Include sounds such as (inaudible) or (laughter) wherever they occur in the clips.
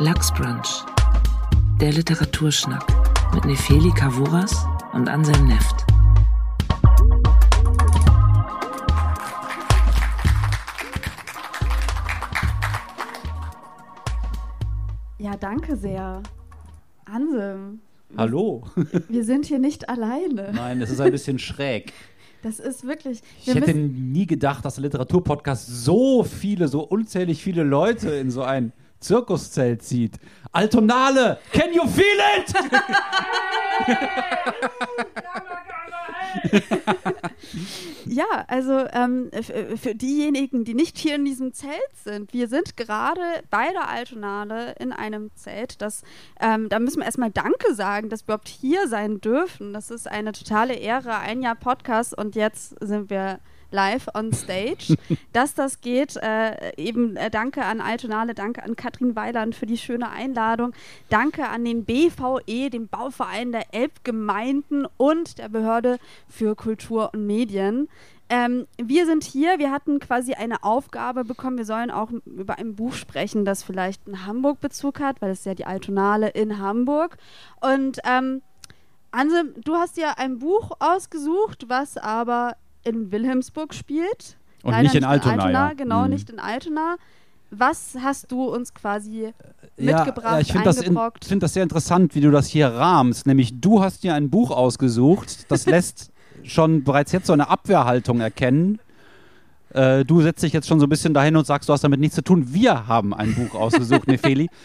Lachsbrunch. Der Literaturschnack mit Nefeli Kavuras und Anselm Neft. Ja, danke sehr. Anselm. Hallo. Wir sind hier nicht alleine. Nein, es ist ein bisschen schräg. Das ist wirklich. Ich hätte nie gedacht, dass der Literaturpodcast so viele, so unzählig viele Leute in so ein Zirkuszelt zieht. Altonale, can you feel it? (laughs) ja, also ähm, für diejenigen, die nicht hier in diesem Zelt sind, wir sind gerade bei der Altonale in einem Zelt. Das, ähm, da müssen wir erstmal Danke sagen, dass wir überhaupt hier sein dürfen. Das ist eine totale Ehre. Ein Jahr Podcast und jetzt sind wir live on stage. (laughs) Dass das geht, äh, eben äh, danke an Altonale, danke an Katrin Weiland für die schöne Einladung, danke an den BVE, dem Bauverein der Elbgemeinden und der Behörde für Kultur und Medien. Ähm, wir sind hier, wir hatten quasi eine Aufgabe bekommen, wir sollen auch über ein Buch sprechen, das vielleicht einen Hamburg-Bezug hat, weil es ja die Altonale in Hamburg. Und ähm, Anse, du hast ja ein Buch ausgesucht, was aber in Wilhelmsburg spielt. Und Leider nicht in Altona. In Altona ja. Genau, mhm. nicht in Altona. Was hast du uns quasi mitgebracht, ja, ich finde das, find das sehr interessant, wie du das hier rahmst. Nämlich, du hast dir ein Buch ausgesucht, das (laughs) lässt schon bereits jetzt so eine Abwehrhaltung erkennen. Äh, du setzt dich jetzt schon so ein bisschen dahin und sagst, du hast damit nichts zu tun. Wir haben ein Buch ausgesucht, Nefeli. (laughs)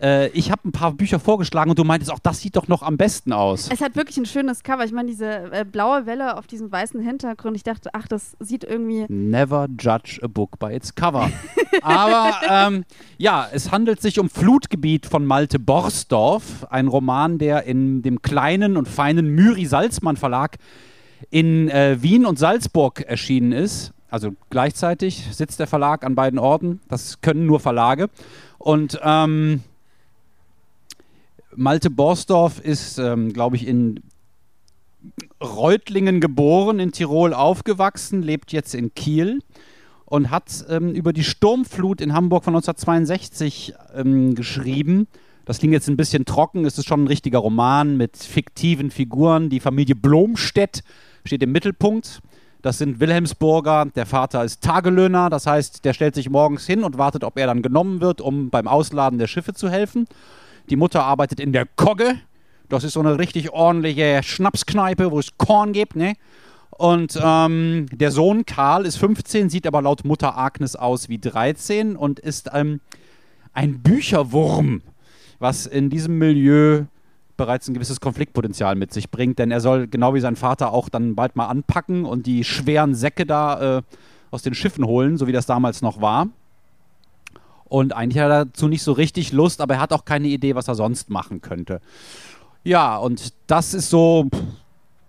Äh, ich habe ein paar Bücher vorgeschlagen und du meintest auch, das sieht doch noch am besten aus. Es hat wirklich ein schönes Cover. Ich meine, diese äh, blaue Welle auf diesem weißen Hintergrund. Ich dachte, ach, das sieht irgendwie. Never judge a book by its cover. Aber ähm, ja, es handelt sich um Flutgebiet von Malte Borsdorf, ein Roman, der in dem kleinen und feinen Müri Salzmann Verlag in äh, Wien und Salzburg erschienen ist. Also gleichzeitig sitzt der Verlag an beiden Orten. Das können nur Verlage. Und ähm, Malte Borsdorf ist, ähm, glaube ich, in Reutlingen geboren, in Tirol aufgewachsen, lebt jetzt in Kiel und hat ähm, über die Sturmflut in Hamburg von 1962 ähm, geschrieben. Das klingt jetzt ein bisschen trocken, es ist schon ein richtiger Roman mit fiktiven Figuren. Die Familie Blomstedt steht im Mittelpunkt. Das sind Wilhelmsburger, der Vater ist Tagelöhner, das heißt, der stellt sich morgens hin und wartet, ob er dann genommen wird, um beim Ausladen der Schiffe zu helfen. Die Mutter arbeitet in der Kogge. Das ist so eine richtig ordentliche Schnapskneipe, wo es Korn gibt, ne? Und ähm, der Sohn Karl ist 15, sieht aber laut Mutter Agnes aus wie 13 und ist ähm, ein Bücherwurm, was in diesem Milieu bereits ein gewisses Konfliktpotenzial mit sich bringt, denn er soll genau wie sein Vater auch dann bald mal anpacken und die schweren Säcke da äh, aus den Schiffen holen, so wie das damals noch war. Und eigentlich hat er dazu nicht so richtig Lust, aber er hat auch keine Idee, was er sonst machen könnte. Ja, und das ist so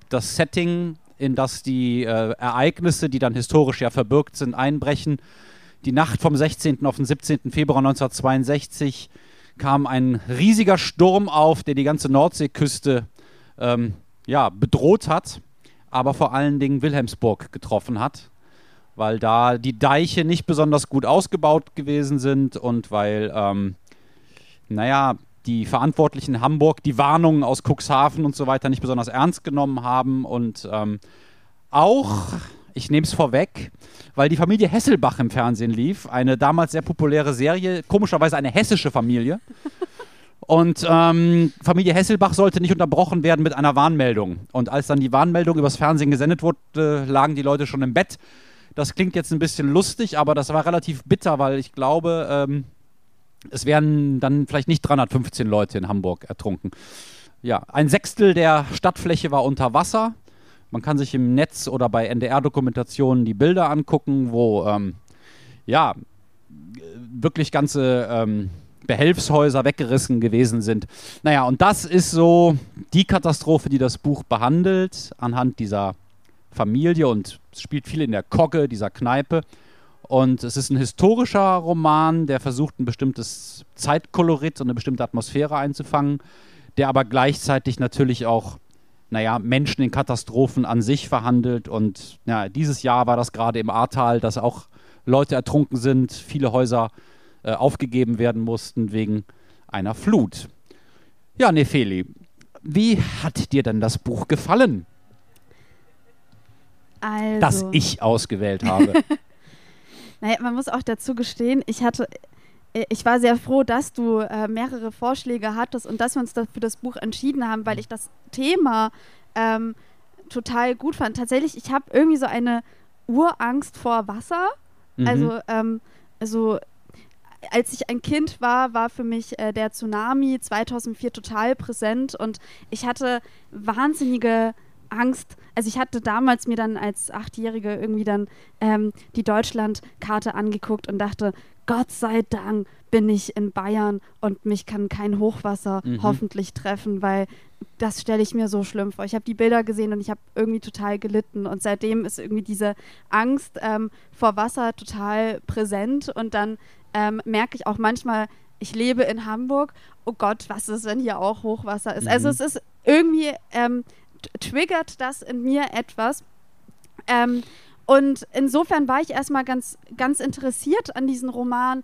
das Setting, in das die äh, Ereignisse, die dann historisch ja verbürgt sind, einbrechen. Die Nacht vom 16. auf den 17. Februar 1962 kam ein riesiger Sturm auf, der die ganze Nordseeküste ähm, ja, bedroht hat, aber vor allen Dingen Wilhelmsburg getroffen hat weil da die Deiche nicht besonders gut ausgebaut gewesen sind und weil, ähm, naja, die Verantwortlichen in Hamburg die Warnungen aus Cuxhaven und so weiter nicht besonders ernst genommen haben und ähm, auch, ich nehme es vorweg, weil die Familie Hesselbach im Fernsehen lief, eine damals sehr populäre Serie, komischerweise eine hessische Familie. Und ähm, Familie Hesselbach sollte nicht unterbrochen werden mit einer Warnmeldung. Und als dann die Warnmeldung übers Fernsehen gesendet wurde, lagen die Leute schon im Bett das klingt jetzt ein bisschen lustig, aber das war relativ bitter, weil ich glaube, ähm, es wären dann vielleicht nicht 315 Leute in Hamburg ertrunken. Ja, ein Sechstel der Stadtfläche war unter Wasser. Man kann sich im Netz oder bei NDR-Dokumentationen die Bilder angucken, wo ähm, ja wirklich ganze ähm, Behelfshäuser weggerissen gewesen sind. Naja, und das ist so die Katastrophe, die das Buch behandelt, anhand dieser Familie und spielt viel in der Kogge, dieser Kneipe. Und es ist ein historischer Roman, der versucht, ein bestimmtes Zeitkolorit und eine bestimmte Atmosphäre einzufangen, der aber gleichzeitig natürlich auch, naja, Menschen in Katastrophen an sich verhandelt. Und ja, dieses Jahr war das gerade im Ahrtal, dass auch Leute ertrunken sind, viele Häuser äh, aufgegeben werden mussten wegen einer Flut. Ja, Nefeli, wie hat dir denn das Buch gefallen, Also, das ich ausgewählt habe? (laughs) Naja, man muss auch dazu gestehen, ich hatte, äh, ich war sehr froh, dass du äh, mehrere Vorschläge hattest und dass wir uns da für das Buch entschieden haben, weil ich das Thema ähm, total gut fand. Tatsächlich, ich habe irgendwie so eine Urangst vor Wasser. Mhm. Also, ähm, also als ich ein Kind war, war für mich äh, der Tsunami 2004 total präsent und ich hatte wahnsinnige Angst. Also ich hatte damals mir dann als Achtjährige irgendwie dann ähm, die Deutschlandkarte angeguckt und dachte, Gott sei Dank bin ich in Bayern und mich kann kein Hochwasser Mhm. hoffentlich treffen, weil das stelle ich mir so schlimm vor. Ich habe die Bilder gesehen und ich habe irgendwie total gelitten und seitdem ist irgendwie diese Angst ähm, vor Wasser total präsent und dann ähm, merke ich auch manchmal, ich lebe in Hamburg, oh Gott, was ist, wenn hier auch Hochwasser ist? Also Mhm. es ist irgendwie, ähm, triggert das in mir etwas. Ähm, und insofern war ich erstmal ganz, ganz interessiert an diesen Roman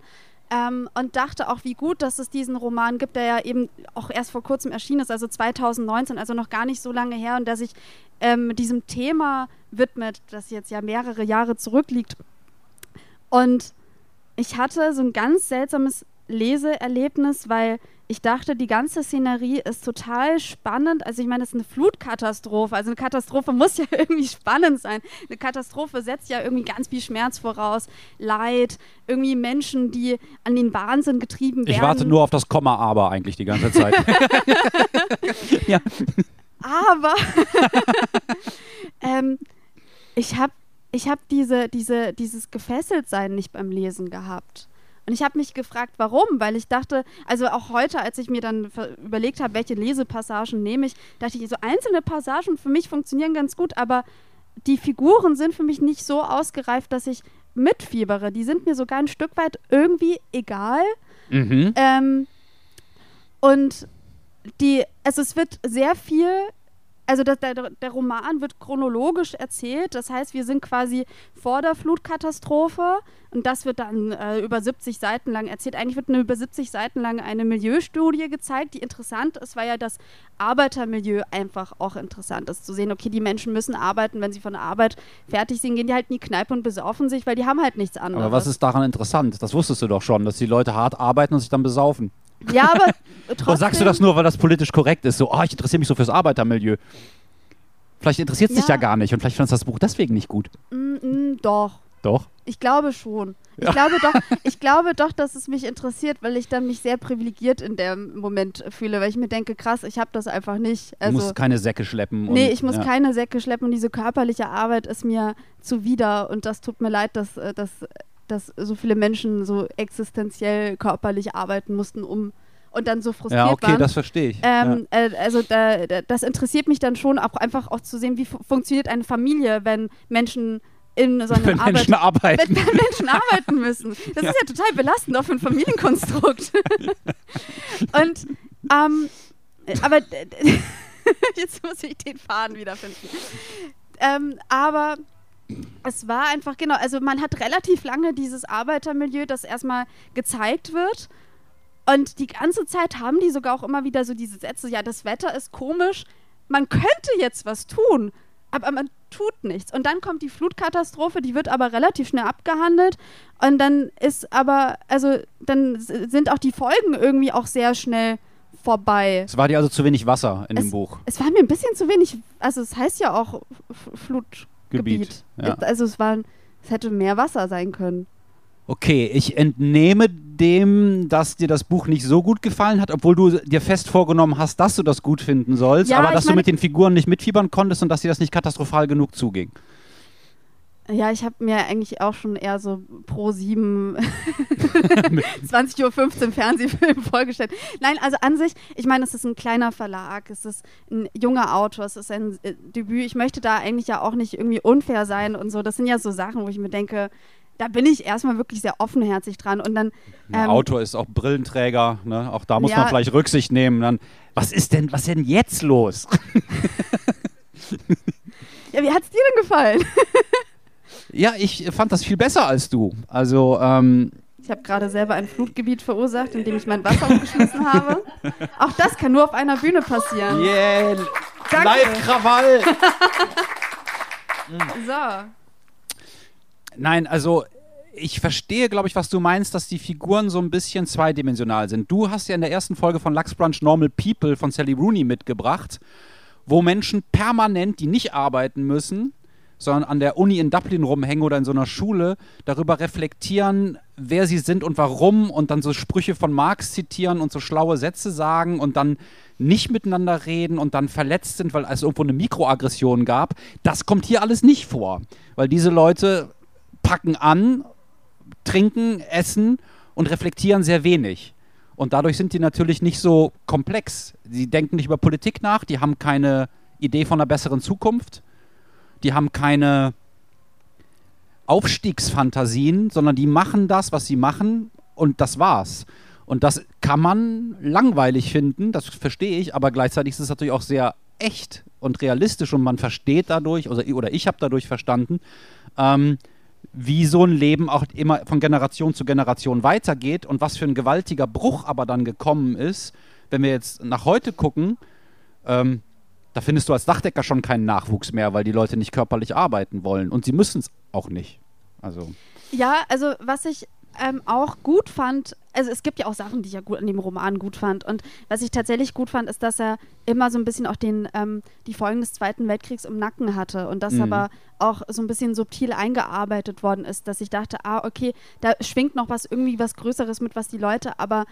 ähm, und dachte auch, wie gut, dass es diesen Roman gibt, der ja eben auch erst vor kurzem erschienen ist, also 2019, also noch gar nicht so lange her, und der sich ähm, diesem Thema widmet, das jetzt ja mehrere Jahre zurückliegt. Und ich hatte so ein ganz seltsames Leseerlebnis, weil ich dachte, die ganze Szenerie ist total spannend. Also ich meine, es ist eine Flutkatastrophe. Also eine Katastrophe muss ja (laughs) irgendwie spannend sein. Eine Katastrophe setzt ja irgendwie ganz viel Schmerz voraus, Leid, irgendwie Menschen, die an den Wahnsinn getrieben werden. Ich warte nur auf das Komma aber eigentlich die ganze Zeit. (laughs) ja. Aber (laughs) ähm, ich habe ich hab diese, diese, dieses Gefesseltsein nicht beim Lesen gehabt. Und ich habe mich gefragt, warum, weil ich dachte, also auch heute, als ich mir dann überlegt habe, welche Lesepassagen nehme ich, dachte ich, so einzelne Passagen für mich funktionieren ganz gut, aber die Figuren sind für mich nicht so ausgereift, dass ich mitfiebere. Die sind mir sogar ein Stück weit irgendwie egal. Mhm. Ähm, und die, also es wird sehr viel, also das, der, der Roman wird chronologisch erzählt. Das heißt, wir sind quasi vor der Flutkatastrophe und das wird dann äh, über 70 Seiten lang erzählt. Eigentlich wird eine über 70 Seiten lang eine Milieustudie gezeigt, die interessant ist, weil ja das Arbeitermilieu einfach auch interessant ist. Zu sehen, okay, die Menschen müssen arbeiten, wenn sie von der Arbeit fertig sind, gehen die halt in die Kneipe und besaufen sich, weil die haben halt nichts anderes. Aber was ist daran interessant? Das wusstest du doch schon, dass die Leute hart arbeiten und sich dann besaufen. Ja, aber (laughs) trotzdem. Oder sagst du das nur, weil das politisch korrekt ist? So, oh, ich interessiere mich so fürs Arbeitermilieu. Vielleicht interessiert es dich Ja. ja gar nicht und vielleicht fandest du das Buch deswegen nicht gut. Mm, mm, doch. Doch. Ich glaube schon. Ich, Ja. glaube doch, (laughs) ich glaube doch, dass es mich interessiert, weil ich dann mich sehr privilegiert in dem Moment fühle, weil ich mir denke, krass, ich habe das einfach nicht. Du Also, musst keine Säcke schleppen. nee, und, ich muss ja. keine Säcke schleppen und diese körperliche Arbeit ist mir zuwider und das tut mir leid, dass, äh, dass, so viele Menschen so existenziell körperlich arbeiten mussten, um und dann so frustriert Ja, okay, waren. das verstehe ich. Ähm, äh, also da, da, das interessiert mich dann schon auch einfach auch zu sehen, wie fu funktioniert eine Familie, wenn Menschen in so ja. einem Wenn Arbeit Menschen arbeiten. wenn, wenn Menschen arbeiten müssen. Das Ja. ist ja total belastend auch für ein Familienkonstrukt. (laughs) Und ähm, aber (laughs) jetzt muss ich den Faden wiederfinden. Ähm, aber es war einfach, genau, also man hat relativ lange dieses Arbeitermilieu, das erstmal gezeigt wird. Und die ganze Zeit haben die sogar auch immer wieder so diese Sätze, ja, das Wetter ist komisch, man könnte jetzt was tun, aber man tut nichts. Und dann kommt die Flutkatastrophe, die wird aber relativ schnell abgehandelt. Und dann ist aber, also dann sind auch die Folgen irgendwie auch sehr schnell vorbei. Es war dir also zu wenig Wasser in dem Es- Buch. Es war mir ein bisschen zu wenig, also es heißt ja auch F- Flutgebiet. Gebiet, ja. Also es war, es hätte mehr Wasser sein können. Okay, ich entnehme dem, dass dir das Buch nicht so gut gefallen hat, obwohl du dir fest vorgenommen hast, dass du das gut finden sollst, Ja, aber dass du meine- mit den Figuren nicht mitfiebern konntest und dass dir das nicht katastrophal genug zuging. Ja, ich habe mir eigentlich auch schon eher so pro 7 20.15 (laughs) (laughs) Uhr Fernsehfilm vorgestellt. Nein, also an sich, ich meine, es ist ein kleiner Verlag, es ist ein junger Autor, es ist ein äh, Debüt. Ich möchte da eigentlich ja auch nicht irgendwie unfair sein und so. Das sind ja so Sachen, wo ich mir denke, da bin ich erstmal wirklich sehr offenherzig dran. Und dann, Der ähm, Autor ist auch Brillenträger, ne? auch da muss Ja. man vielleicht Rücksicht nehmen. Dann, was ist denn, was ist denn jetzt los? (laughs) ja, wie hat es dir denn gefallen? Ja, ich fand das viel besser als du. Also, ähm, Ich habe gerade selber ein Flutgebiet verursacht, indem ich mein Wasser umgeschmissen habe. Auch das kann nur auf einer Bühne passieren. Yeah! Live-Krawall! (laughs) So. Nein, also ich verstehe, glaube ich, was du meinst, dass die Figuren so ein bisschen zweidimensional sind. Du hast ja in der ersten Folge von Lux Brunch Normal People von Sally Rooney mitgebracht, wo Menschen permanent, die nicht arbeiten müssen, sondern an der Uni in Dublin rumhängen oder in so einer Schule, darüber reflektieren, wer sie sind und warum und dann so Sprüche von Marx zitieren und so schlaue Sätze sagen und dann nicht miteinander reden und dann verletzt sind, weil es irgendwo eine Mikroaggression gab. Das kommt hier alles nicht vor, weil diese Leute packen an, trinken, essen und reflektieren sehr wenig. Und dadurch sind die natürlich nicht so komplex. Sie denken nicht über Politik nach, die haben keine Idee von einer besseren Zukunft, die haben keine Aufstiegsfantasien, sondern die machen das, was sie machen und das war's. Und das kann man langweilig finden, das verstehe ich, aber gleichzeitig ist es natürlich auch sehr echt und realistisch und man versteht dadurch, oder, oder ich habe dadurch verstanden, ähm, wie so ein Leben auch immer von Generation zu Generation weitergeht und was für ein gewaltiger Bruch aber dann gekommen ist, wenn wir jetzt nach heute gucken, ähm, da findest du als Dachdecker schon keinen Nachwuchs mehr, weil die Leute nicht körperlich arbeiten wollen und sie müssen es auch nicht. Also. Ja, also was ich ähm, auch gut fand, also es gibt ja auch Sachen, die ich ja gut an dem Roman gut fand. Und was ich tatsächlich gut fand, ist, dass er immer so ein bisschen auch den, ähm, die Folgen des Zweiten Weltkriegs im Nacken hatte und das Mhm. aber auch so ein bisschen subtil eingearbeitet worden ist, dass ich dachte, ah, okay, da schwingt noch was irgendwie was Größeres mit, was die Leute aber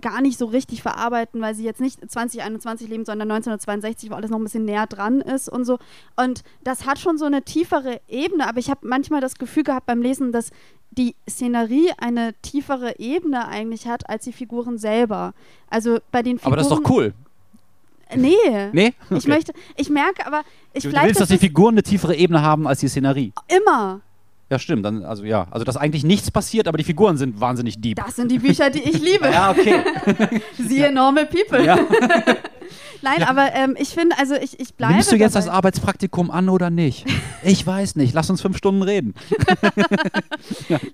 gar nicht so richtig verarbeiten, weil sie jetzt nicht 2021 leben, sondern 1962, wo alles noch ein bisschen näher dran ist und so. Und das hat schon so eine tiefere Ebene, aber ich habe manchmal das Gefühl gehabt beim Lesen, dass die Szenerie eine tiefere Ebene eigentlich hat als die Figuren selber. Also bei den Figuren. Aber das ist doch cool. Nee. (laughs) Nee? Ich Okay. möchte, ich merke aber, ich Du, du vielleicht willst, dass die Figuren eine tiefere Ebene haben als die Szenerie. immer. Ja, stimmt. Dann, also ja, also dass eigentlich nichts passiert, aber die Figuren sind wahnsinnig deep. Das sind die Bücher, die ich liebe. Ja, okay. (laughs) Siehe Normal People. ja. (laughs) Nein, aber ähm, ich finde, also ich, ich bleibe. Nimmst du jetzt dabei. das Arbeitspraktikum an oder nicht? Ich weiß nicht. Lass uns fünf Stunden reden. (laughs)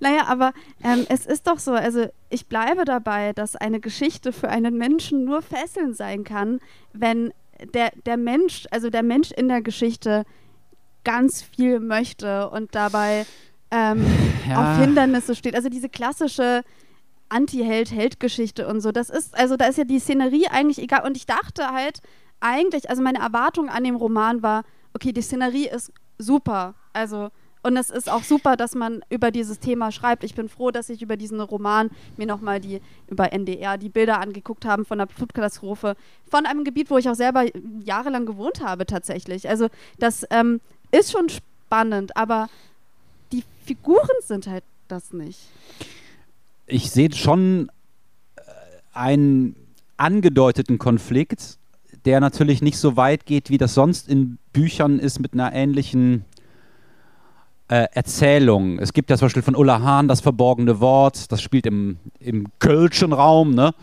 Naja, aber ähm, es ist doch so, also ich bleibe dabei, dass eine Geschichte für einen Menschen nur fesselnd sein kann, wenn der, der Mensch, also der Mensch in der Geschichte ganz viel möchte und dabei ähm, Ja. auf Hindernisse steht. Also diese klassische Anti-Held-Held-Geschichte und so, das ist, also da ist ja die Szenerie eigentlich egal. Und ich dachte halt eigentlich, also meine Erwartung an dem Roman war, okay, die Szenerie ist super. Also und es ist auch super, dass man über dieses Thema schreibt. Ich bin froh, dass ich über diesen Roman mir nochmal die über NDR die Bilder angeguckt haben von der Flutkatastrophe von einem Gebiet, wo ich auch selber jahrelang gewohnt habe tatsächlich. Also das ähm, ist schon spannend, aber die Figuren sind halt das nicht. Ich sehe schon äh, einen angedeuteten Konflikt, der natürlich nicht so weit geht, wie das sonst in Büchern ist mit einer ähnlichen äh, Erzählung. Es gibt ja zum Beispiel von Ulla Hahn das verborgene Wort, das spielt im, im Kölschen Raum, ne?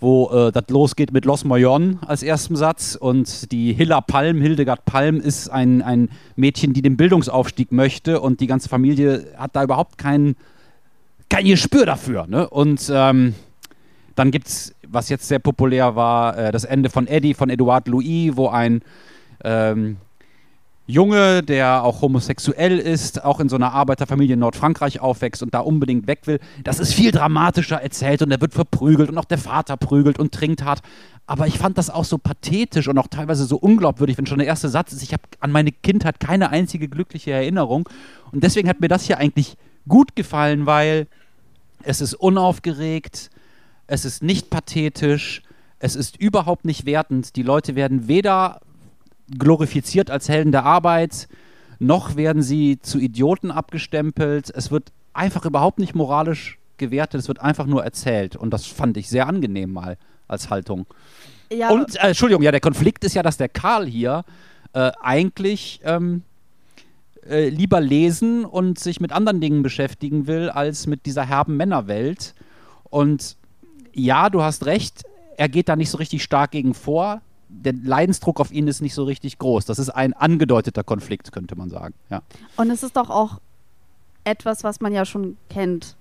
Wo äh, das losgeht mit Los Moyon als ersten Satz und die Hilla Palm, Hildegard Palm, ist ein, ein Mädchen, die den Bildungsaufstieg möchte und die ganze Familie hat da überhaupt kein, kein Gespür dafür. Ne? Und ähm, dann gibt es, was jetzt sehr populär war, äh, das Ende von Eddie, von Edouard Louis, wo ein ähm, Junge, der auch homosexuell ist, auch in so einer Arbeiterfamilie in Nordfrankreich aufwächst und da unbedingt weg will. Das ist viel dramatischer erzählt und er wird verprügelt und auch der Vater prügelt und trinkt hart. Aber ich fand das auch so pathetisch und auch teilweise so unglaubwürdig, wenn schon der erste Satz ist, ich habe an meine Kindheit keine einzige glückliche Erinnerung. Und deswegen hat mir das hier eigentlich gut gefallen, weil es ist unaufgeregt, es ist nicht pathetisch, es ist überhaupt nicht wertend. Die Leute werden weder glorifiziert als Helden der Arbeit, noch werden sie zu Idioten abgestempelt. Es wird einfach überhaupt nicht moralisch gewertet, es wird einfach nur erzählt. Und das fand ich sehr angenehm mal als Haltung. Ja, Und, äh, Entschuldigung, ja, der Konflikt ist ja, dass der Karl hier äh, eigentlich ähm, äh, lieber lesen und sich mit anderen Dingen beschäftigen will, als mit dieser herben Männerwelt. Und ja, du hast recht, er geht da nicht so richtig stark gegen vor. Der Leidensdruck auf ihn ist nicht so richtig groß. Das ist ein angedeuteter Konflikt, könnte man sagen. Ja. und es ist doch auch etwas, was man ja schon kennt.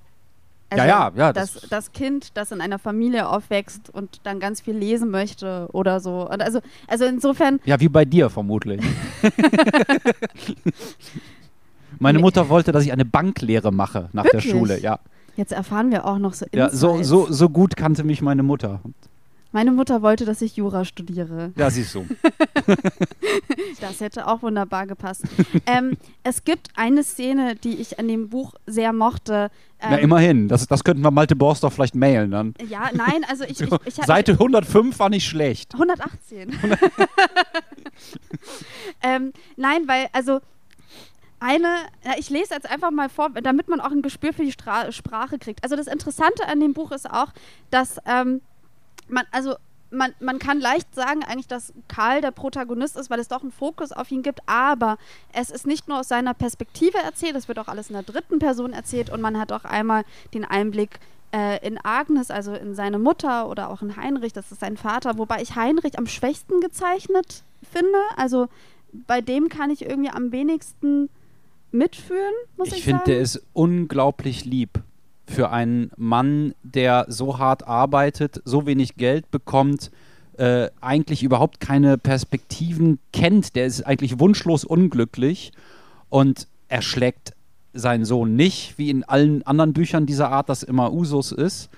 Also ja, ja, das, das- das Kind, das in einer Familie aufwächst und dann ganz viel lesen möchte oder so. Und also, also insofern, Ja, wie bei dir vermutlich. (laughs) Meine. Mutter wollte, dass ich eine Banklehre mache nach Wirklich? der Schule. Ja, jetzt erfahren wir auch noch so ja so, Insights. so, so gut kannte mich meine Mutter. Meine Mutter wollte, dass ich Jura studiere. Ja, siehst du. (laughs) Das hätte auch wunderbar gepasst. ähm, es gibt eine Szene, die ich an dem Buch sehr mochte. Ähm, Na, immerhin. Das, das könnten wir Malte Borsdorf vielleicht mailen dann. Ja, nein, also ich, ich, ich, (laughs) Seite 105 war nicht schlecht. 118. (laughs) ähm, nein, weil, also eine, ja, ich lese jetzt einfach mal vor, damit man auch ein Gespür für die Stra Sprache kriegt. Also das Interessante an dem Buch ist auch, dass ähm, man, also man, man kann leicht sagen eigentlich, dass Karl der Protagonist ist, weil es doch einen Fokus auf ihn gibt, aber es ist nicht nur aus seiner Perspektive erzählt, es wird auch alles in der dritten Person erzählt und man hat auch einmal den Einblick äh, in Agnes, also in seine Mutter oder auch in Heinrich, das ist sein Vater, wobei ich Heinrich am schwächsten gezeichnet finde. Also bei dem kann ich irgendwie am wenigsten mitfühlen, muss ich, Ich finde, sagen. der ist unglaublich lieb für einen Mann, der so hart arbeitet, so wenig Geld bekommt, äh, eigentlich überhaupt keine Perspektiven kennt. Der ist eigentlich wunschlos unglücklich und er schlägt seinen Sohn nicht, wie in allen anderen Büchern dieser Art das immer Usus ist.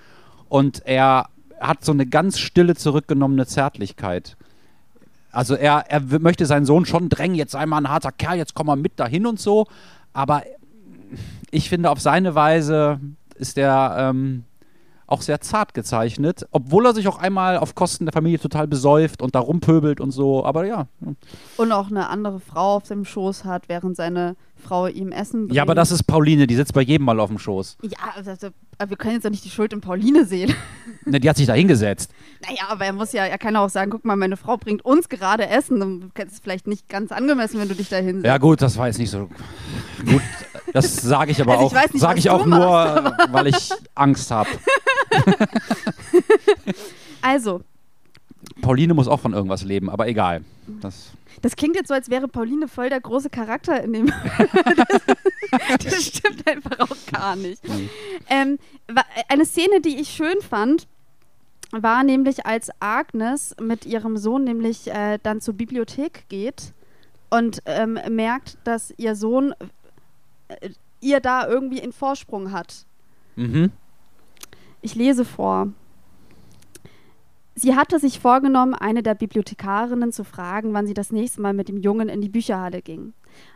Und er hat so eine ganz stille, zurückgenommene Zärtlichkeit. Also er, er möchte seinen Sohn schon drängen, jetzt sei mal ein harter Kerl, jetzt komm mal mit dahin und so. Aber ich finde, auf seine Weise ist er ähm, auch sehr zart gezeichnet, obwohl er sich auch einmal auf Kosten der Familie total besäuft und da rumpöbelt und so. Aber ja. Und auch eine andere Frau auf dem Schoß hat, während seine Frau ihm Essen bringt. Ja, aber das ist Pauline, die sitzt bei jedem mal auf dem Schoß. Ja, also, aber wir können jetzt ja nicht die Schuld in Pauline sehen. (laughs) Ne, die hat sich da hingesetzt. Naja, aber er muss ja, er kann auch sagen, guck mal, meine Frau bringt uns gerade Essen. Dann ist es vielleicht nicht ganz angemessen, wenn du dich da hinsetzt. Ja, gut, das war jetzt nicht so gut. Das sage ich aber Also auch, sage ich auch nur, machst, weil ich Angst habe. (laughs) Also, Pauline muss auch von irgendwas leben, aber egal. Das, das klingt jetzt so, als wäre Pauline voll der große Charakter in dem. (laughs) das, das stimmt einfach auch gar nicht. Ähm, eine Szene, die ich schön fand, war nämlich, als Agnes mit ihrem Sohn nämlich äh, dann zur Bibliothek geht und ähm, merkt, dass ihr Sohn ihr da irgendwie einen Vorsprung hat. mhm. Ich lese vor. Sie hatte sich vorgenommen, eine der Bibliothekarinnen zu fragen, wann sie das nächste Mal mit dem Jungen in die Bücherhalle ging.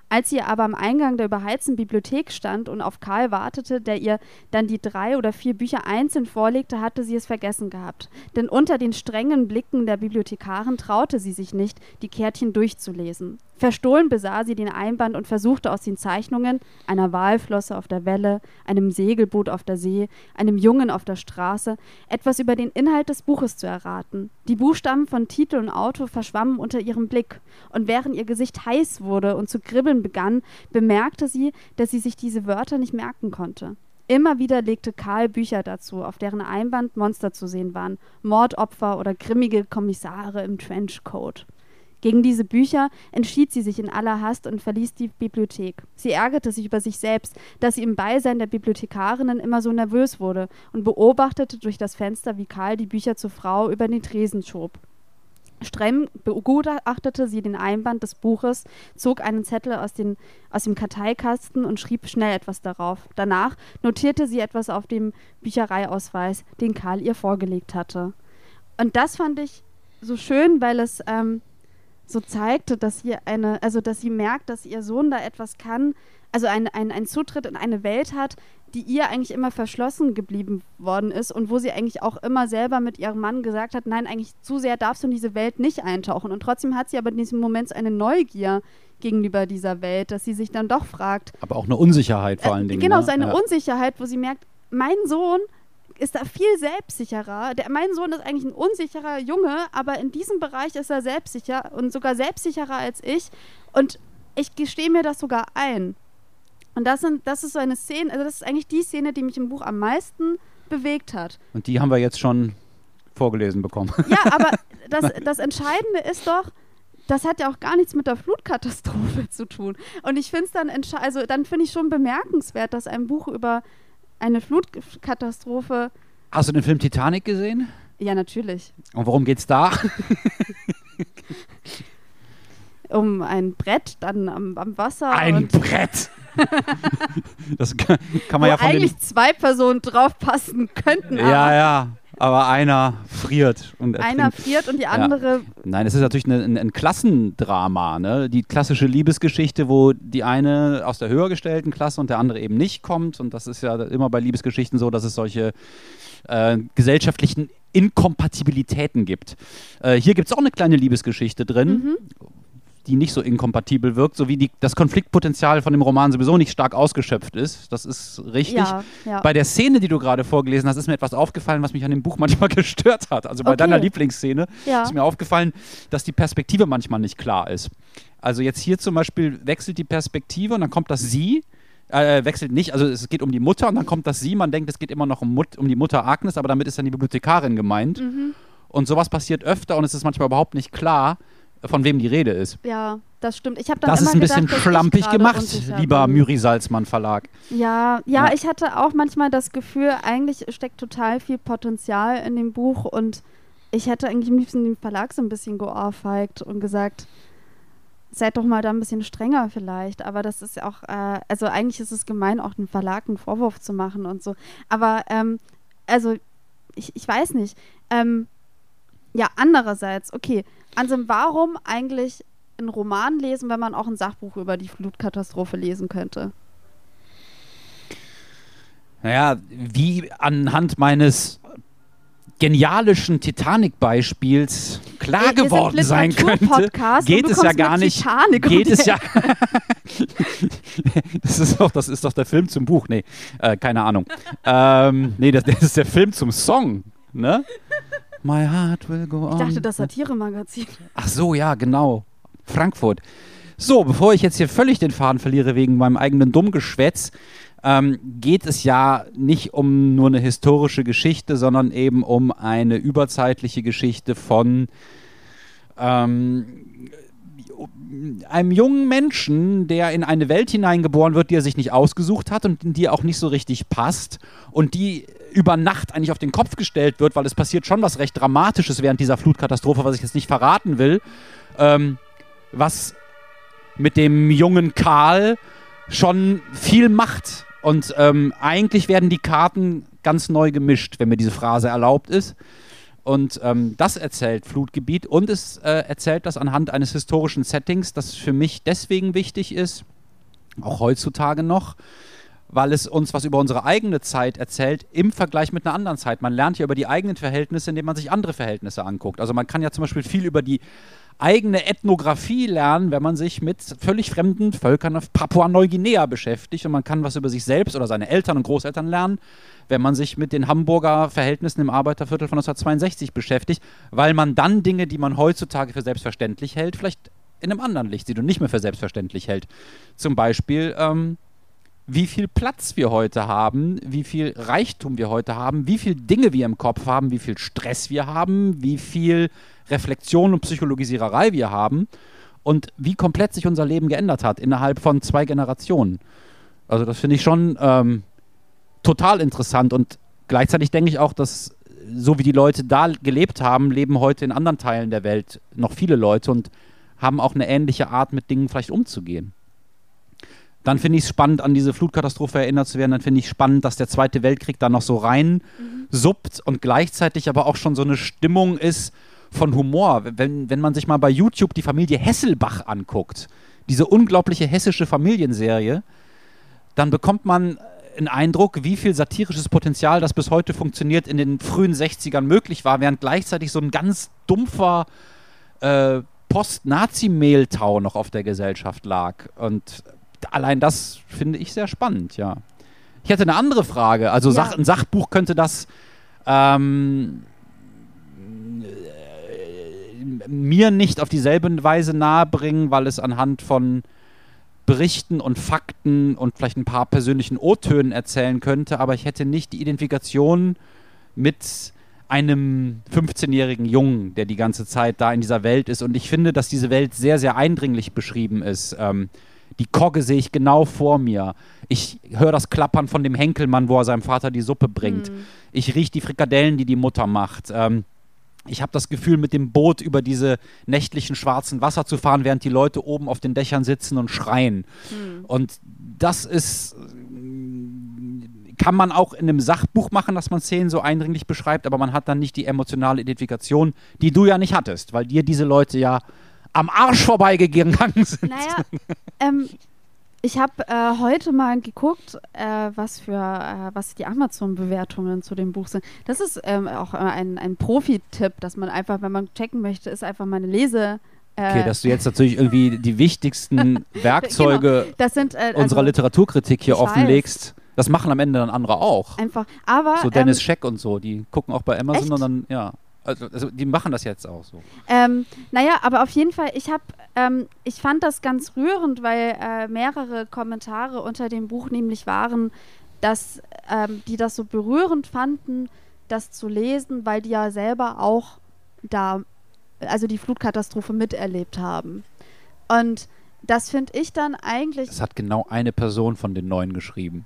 Als sie aber am Eingang der überheizten Bibliothek stand und auf Karl wartete, der ihr dann die drei oder vier Bücher einzeln vorlegte, hatte sie es vergessen gehabt. Denn unter den strengen Blicken der Bibliothekarin traute sie sich nicht, die Kärtchen durchzulesen. Verstohlen besah sie den Einband und versuchte aus den Zeichnungen einer Walflosse auf der Welle, einem Segelboot auf der See, einem Jungen auf der Straße, etwas über den Inhalt des Buches zu erraten. Die Buchstaben von Titel und Autor verschwammen unter ihrem Blick, und während ihr Gesicht heiß wurde und zu kribbeln begann, bemerkte sie, dass sie sich diese Wörter nicht merken konnte. Immer wieder legte Karl Bücher dazu, auf deren Einband Monster zu sehen waren, Mordopfer oder grimmige Kommissare im Trenchcoat. Gegen diese Bücher entschied sie sich in aller Hast und verließ die Bibliothek. Sie ärgerte sich über sich selbst, dass sie im Beisein der Bibliothekarinnen immer so nervös wurde und beobachtete durch das Fenster, wie Karl die Bücher zur Frau über den Tresen schob. Streng begutachtete sie den Einband des Buches, zog einen Zettel aus, den, aus dem Karteikasten und schrieb schnell etwas darauf. Danach notierte sie etwas auf dem Büchereiausweis, den Karl ihr vorgelegt hatte. Und das fand ich so schön, weil es ähm, so zeigte, dass sie eine, also dass sie merkt, dass ihr Sohn da etwas kann, also ein, ein, Zutritt in eine Welt hat, die ihr eigentlich immer verschlossen geblieben worden ist und wo sie eigentlich auch immer selber mit ihrem Mann gesagt hat, nein, eigentlich zu sehr darfst du in diese Welt nicht eintauchen. Und trotzdem hat sie aber in diesem Moment eine Neugier gegenüber dieser Welt, dass sie sich dann doch fragt. Aber auch eine Unsicherheit vor Äh, allen Dingen. Genau, ne? seine ja. Unsicherheit, wo sie merkt, mein Sohn ist da viel selbstsicherer. Der, mein Sohn ist eigentlich ein unsicherer Junge, aber in diesem Bereich ist er selbstsicher und sogar selbstsicherer als ich. Und ich gestehe mir das sogar ein. Und das, sind, das ist so eine Szene, also das ist eigentlich die Szene, die mich im Buch am meisten bewegt hat. Und die haben wir jetzt schon vorgelesen bekommen. (laughs) Ja, aber (laughs) das, das Entscheidende ist doch, das hat ja auch gar nichts mit der Flutkatastrophe zu tun. Und ich finde es dann, also dann finde ich schon bemerkenswert, dass ein Buch über eine Flutkatastrophe. Hast du den Film Titanic gesehen? Ja, natürlich. Und worum geht's da? (laughs) um ein Brett dann am, am Wasser. Ein Brett! (laughs) das kann, kann man wo ja von eigentlich zwei Personen draufpassen könnten. Ja, aber ja. Aber einer friert und Einer friert und die andere. Nein, es ist natürlich eine, ein, ein Klassendrama, ne? Die klassische Liebesgeschichte, wo die eine aus der höher gestellten Klasse und der andere eben nicht kommt. Und das ist ja immer bei Liebesgeschichten so, dass es solche äh, gesellschaftlichen Inkompatibilitäten gibt. Äh, hier gibt es auch eine kleine Liebesgeschichte drin, Mhm. Die nicht so inkompatibel wirkt, so wie die, das Konfliktpotenzial von dem Roman sowieso nicht stark ausgeschöpft ist. Das ist richtig. Ja, ja. Bei der Szene, die du gerade vorgelesen hast, ist mir etwas aufgefallen, was mich an dem Buch manchmal (laughs) gestört hat. Also bei Okay. deiner Lieblingsszene Ja. ist mir aufgefallen, dass die Perspektive manchmal nicht klar ist. Also jetzt hier zum Beispiel wechselt die Perspektive und dann kommt das Sie. Äh, wechselt nicht, also es geht um die Mutter und dann kommt das Sie. Man denkt, es geht immer noch um, Mut, um die Mutter Agnes, aber damit ist dann die Bibliothekarin gemeint. Mhm. Und sowas passiert öfter und es ist manchmal überhaupt nicht klar, von wem die Rede ist. ja, das stimmt. Ich habe dann Das immer ist ein bisschen gedacht, ich schlampig gemacht, lieber. Müri Salzmann Verlag. Ja, ja, Ja. ich hatte auch manchmal das Gefühl, eigentlich steckt total viel Potenzial in dem Buch und ich hätte eigentlich am liebsten den Verlag so ein bisschen geohrfeigt und gesagt, seid doch mal da ein bisschen strenger vielleicht. Aber das ist ja auch, äh, also eigentlich ist es gemein, auch dem Verlag einen Vorwurf zu machen und so. Aber, ähm, also, ich, ich weiß nicht. Ähm, ja, andererseits, okay, Anselm, warum eigentlich einen Roman lesen, wenn man auch ein Sachbuch über die Flutkatastrophe lesen könnte? Naja, wie anhand meines genialischen Titanic-Beispiels klar Ey, geworden sein könnte, geht es ja gar nicht. Titanic geht es ja. (laughs) das ist doch, das ist doch der Film zum Buch. Nee, äh, keine Ahnung. ähm, nee, das, das ist der Film zum Song. Ne? My heart will go on. Ich dachte, das Satire-Magazin. Ach so, ja, genau. Frankfurt. So, bevor ich jetzt hier völlig den Faden verliere wegen meinem eigenen Dummgeschwätz, ähm, geht es ja nicht um nur eine historische Geschichte, sondern eben um eine überzeitliche Geschichte von ähm, einem jungen Menschen, der in eine Welt hineingeboren wird, die er sich nicht ausgesucht hat und in die er auch nicht so richtig passt und die über Nacht eigentlich auf den Kopf gestellt wird, weil es passiert schon was recht Dramatisches während dieser Flutkatastrophe, was ich jetzt nicht verraten will, ähm, was mit dem jungen Karl schon viel macht. Und ähm, eigentlich werden die Karten ganz neu gemischt, wenn mir diese Phrase erlaubt ist. Und ähm, das erzählt Flutgebiet und es äh, erzählt das anhand eines historischen Settings, das für mich deswegen wichtig ist, auch heutzutage noch, weil es uns was über unsere eigene Zeit erzählt im Vergleich mit einer anderen Zeit. Man lernt ja über die eigenen Verhältnisse, indem man sich andere Verhältnisse anguckt. Also man kann ja zum Beispiel viel über die eigene Ethnographie lernen, wenn man sich mit völlig fremden Völkern auf Papua-Neuguinea beschäftigt und man kann was über sich selbst oder seine Eltern und Großeltern lernen, wenn man sich mit den Hamburger Verhältnissen im Arbeiterviertel von 1962 beschäftigt, weil man dann Dinge, die man heutzutage für selbstverständlich hält, vielleicht in einem anderen Licht sieht und nicht mehr für selbstverständlich hält. Zum Beispiel, ähm, wie viel Platz wir heute haben, wie viel Reichtum wir heute haben, wie viel Dinge wir im Kopf haben, wie viel Stress wir haben, wie viel Reflexion und Psychologisiererei wir haben und wie komplett sich unser Leben geändert hat innerhalb von zwei Generationen. Also das finde ich schon ähm, total interessant und gleichzeitig denke ich auch, dass so wie die Leute da gelebt haben, leben heute in anderen Teilen der Welt noch viele Leute und haben auch eine ähnliche Art, mit Dingen vielleicht umzugehen. Dann finde ich es spannend, an diese Flutkatastrophe erinnert zu werden. Dann finde ich spannend, dass der Zweite Weltkrieg da noch so rein suppt und gleichzeitig aber auch schon so eine Stimmung ist von Humor. Wenn, wenn man sich mal bei YouTube die Familie Hesselbach anguckt, diese unglaubliche hessische Familienserie, dann bekommt man einen Eindruck, wie viel satirisches Potenzial das bis heute funktioniert in den frühen 60ern möglich war, während gleichzeitig so ein ganz dumpfer äh, Post-Nazi-Mehltau noch auf der Gesellschaft lag. Und allein das finde ich sehr spannend, ja. Ich hätte eine andere Frage. Also Ja. Sach ein Sachbuch könnte das ähm, äh, mir nicht auf dieselbe Weise nahebringen, weil es anhand von Berichten und Fakten und vielleicht ein paar persönlichen O-Tönen erzählen könnte, aber ich hätte nicht die Identifikation mit einem 15-jährigen Jungen, der die ganze Zeit da in dieser Welt ist. Und ich finde, dass diese Welt sehr, sehr eindringlich beschrieben ist. Ähm, Die Kogge sehe ich genau vor mir. Ich höre das Klappern von dem Henkelmann, wo er seinem Vater die Suppe bringt. Mhm. Ich rieche die Frikadellen, die die Mutter macht. Ähm, ich habe das Gefühl, mit dem Boot über diese nächtlichen schwarzen Wasser zu fahren, während die Leute oben auf den Dächern sitzen und schreien. Mhm. Und das ist, kann man auch in einem Sachbuch machen, dass man Szenen so eindringlich beschreibt, aber man hat dann nicht die emotionale Identifikation, die du ja nicht hattest, weil dir diese Leute ja am Arsch vorbeigegangen (laughs) sind. Naja, ähm, ich habe äh, heute mal geguckt, äh, was für äh, was die Amazon-Bewertungen zu dem Buch sind. Das ist ähm, auch ein, ein Profi-Tipp, dass man einfach, wenn man checken möchte, ist einfach meine Lese. äh, Okay, dass du jetzt natürlich irgendwie die wichtigsten (laughs) Werkzeuge das sind äh, unserer also Literaturkritik hier ich weiß. offenlegst. Das machen am Ende dann andere auch. einfach. Aber So Dennis ähm, Scheck und so, die gucken auch bei Amazon echt? und dann, ja. Also, also die machen das jetzt auch so. Ähm, naja, aber auf jeden Fall, ich habe, ähm, ich fand das ganz rührend, weil äh, mehrere Kommentare unter dem Buch nämlich waren, dass ähm, die das so berührend fanden, das zu lesen, weil die ja selber auch da, also die Flutkatastrophe miterlebt haben. Und das finde ich dann eigentlich, Das hat genau eine Person von den neuen geschrieben.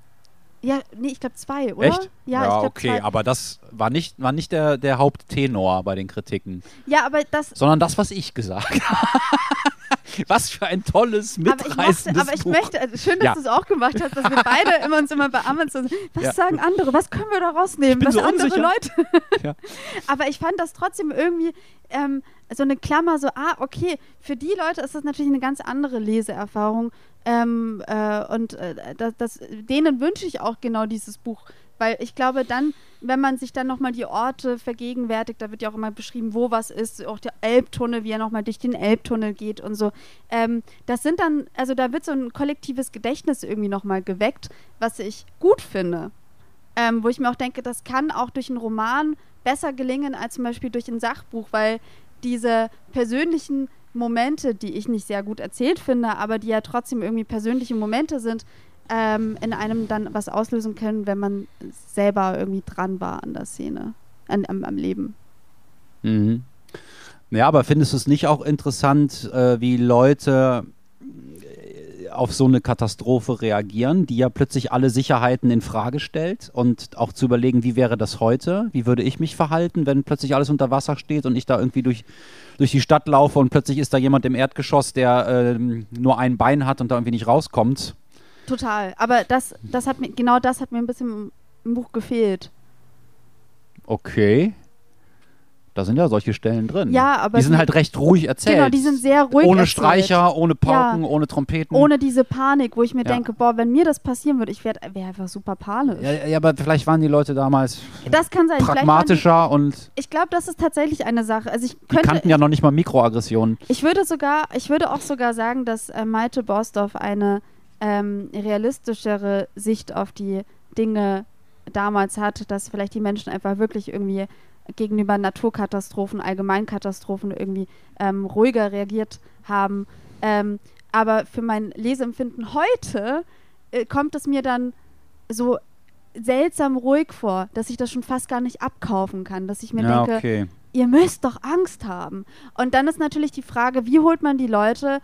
Ja, nee, ich glaube zwei, oder? Echt? Ja, glaub, okay, zwei. aber das war nicht, war nicht der, der Haupttenor bei den Kritiken, Ja, aber das, sondern das, was ich gesagt (laughs) habe. (laughs) was für ein tolles, Aber ich, mochte, mitreißendes aber ich Buch. möchte, also schön, dass Ja. du es auch gemacht hast, dass wir beide immer uns immer bei Amazon. Was Ja. sagen andere? Was können wir da rausnehmen? Was so andere unsicher. Leute? (laughs) Ja. Aber ich fand das trotzdem irgendwie ähm, so eine Klammer, so, ah, okay, für die Leute ist das natürlich eine ganz andere Leseerfahrung. Ähm, äh, und äh, das, das, denen wünsche ich auch genau dieses Buch. Weil ich glaube, dann, wenn man sich dann nochmal die Orte vergegenwärtigt, da wird ja auch immer beschrieben, wo was ist, auch der Elbtunnel, wie er nochmal durch den Elbtunnel geht und so. Ähm, das sind dann, also da wird so ein kollektives Gedächtnis irgendwie nochmal geweckt, was ich gut finde. Ähm, wo ich mir auch denke, das kann auch durch einen Roman besser gelingen als zum Beispiel durch ein Sachbuch, weil diese persönlichen Momente, die ich nicht sehr gut erzählt finde, aber die ja trotzdem irgendwie persönliche Momente sind, ähm, in einem dann was auslösen können, wenn man selber irgendwie dran war an der Szene, an, am, am Leben. Mhm. Ja, aber findest du es nicht auch interessant, äh, wie Leute äh, auf so eine Katastrophe reagieren, die ja plötzlich alle Sicherheiten in Frage stellt und auch zu überlegen, wie wäre das heute? Wie würde ich mich verhalten, wenn plötzlich alles unter Wasser steht und ich da irgendwie durch, durch die Stadt laufe und plötzlich ist da jemand im Erdgeschoss, der ähm, nur ein Bein hat und da irgendwie nicht rauskommt? Total. Aber das, das hat mir, genau das hat mir ein bisschen im, Buch gefehlt. Okay. Da sind ja solche Stellen drin. Ja, aber die sind die- halt recht ruhig erzählt. Genau, die sind sehr ruhig Ohne erzählt. Streicher, ohne Pauken, ohne Trompeten. Ohne diese Panik, wo ich mir Ja. denke, boah, wenn mir das passieren würde, ich wäre wär einfach super panisch. Ja, ja, aber vielleicht waren die Leute damals Das kann sein. Pragmatischer und Die, ich glaube, das ist tatsächlich eine Sache. Also ich die könnte, kannten ja noch nicht mal Mikroaggressionen. ich würde sogar, ich würde auch sogar sagen, dass äh, Malte Borsdorf eine ähm, realistischere Sicht auf die Dinge damals hat, dass vielleicht die Menschen einfach wirklich irgendwie gegenüber Naturkatastrophen, Allgemeinkatastrophen irgendwie ähm, ruhiger reagiert haben. Ähm, aber für mein Leseempfinden heute äh, kommt es mir dann so seltsam ruhig vor, dass ich das schon fast gar nicht abkaufen kann, dass ich mir ja, denke, okay. ihr müsst doch Angst haben. Und dann ist natürlich die Frage, wie holt man die Leute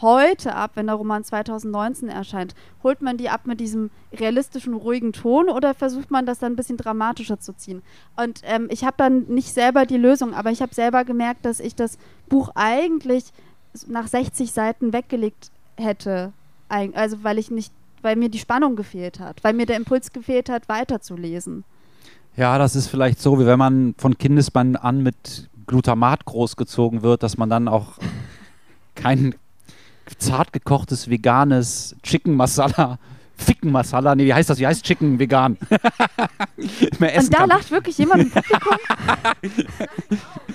heute ab, wenn der Roman 2019 erscheint? Holt man die ab mit diesem realistischen, ruhigen Ton oder versucht man das dann ein bisschen dramatischer zu ziehen? Und ähm, ich habe dann nicht selber die Lösung, aber ich habe selber gemerkt, dass ich das Buch eigentlich nach 60 Seiten weggelegt hätte. Also weil ich nicht, weil mir die Spannung gefehlt hat, weil mir der Impuls gefehlt hat, weiterzulesen. Ja, das ist vielleicht so, wie wenn man von Kindesbeinen an mit Glutamat großgezogen wird, dass man dann auch kein zart gekochtes veganes Chicken Masala, (laughs) Ficken Masala, nee, wie heißt das? Wie heißt Chicken vegan? (laughs) mehr essen Und da kann. lacht wirklich jemand im Publikum.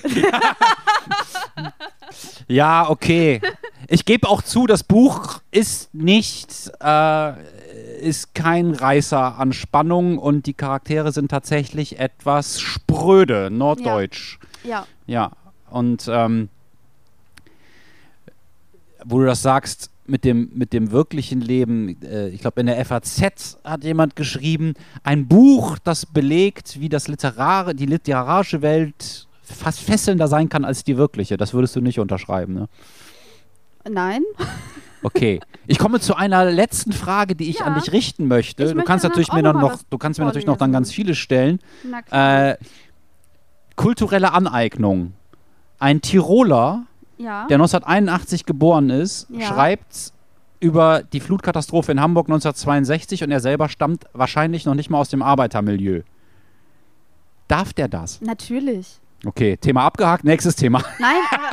(laughs) Ja, okay. Ich gebe auch zu, das Buch ist nicht, äh, ist kein Reißer an Spannung und die Charaktere sind tatsächlich etwas spröde, norddeutsch. ja. Ja, und ähm, wo du das sagst, mit dem, mit dem wirklichen Leben, äh, ich glaube, in der FAZ hat jemand geschrieben, ein Buch, das belegt, wie das Literare, die literarische Welt fast fesselnder sein kann als die wirkliche. Das würdest du nicht unterschreiben, ne? Nein. Okay. Ich komme zu einer letzten Frage, die ich Ja. an dich richten möchte. Ich du möchte kannst natürlich mir dann noch, du kannst mir natürlich noch dann ganz viele stellen. Äh, kulturelle Aneignung. Ein Tiroler, ja. der 1981 geboren ist, Ja. schreibt über die Flutkatastrophe in Hamburg 1962 und er selber stammt wahrscheinlich noch nicht mal aus dem Arbeitermilieu. Darf der das? Natürlich. Okay, Thema abgehakt, nächstes Thema. (laughs) Nein, aber.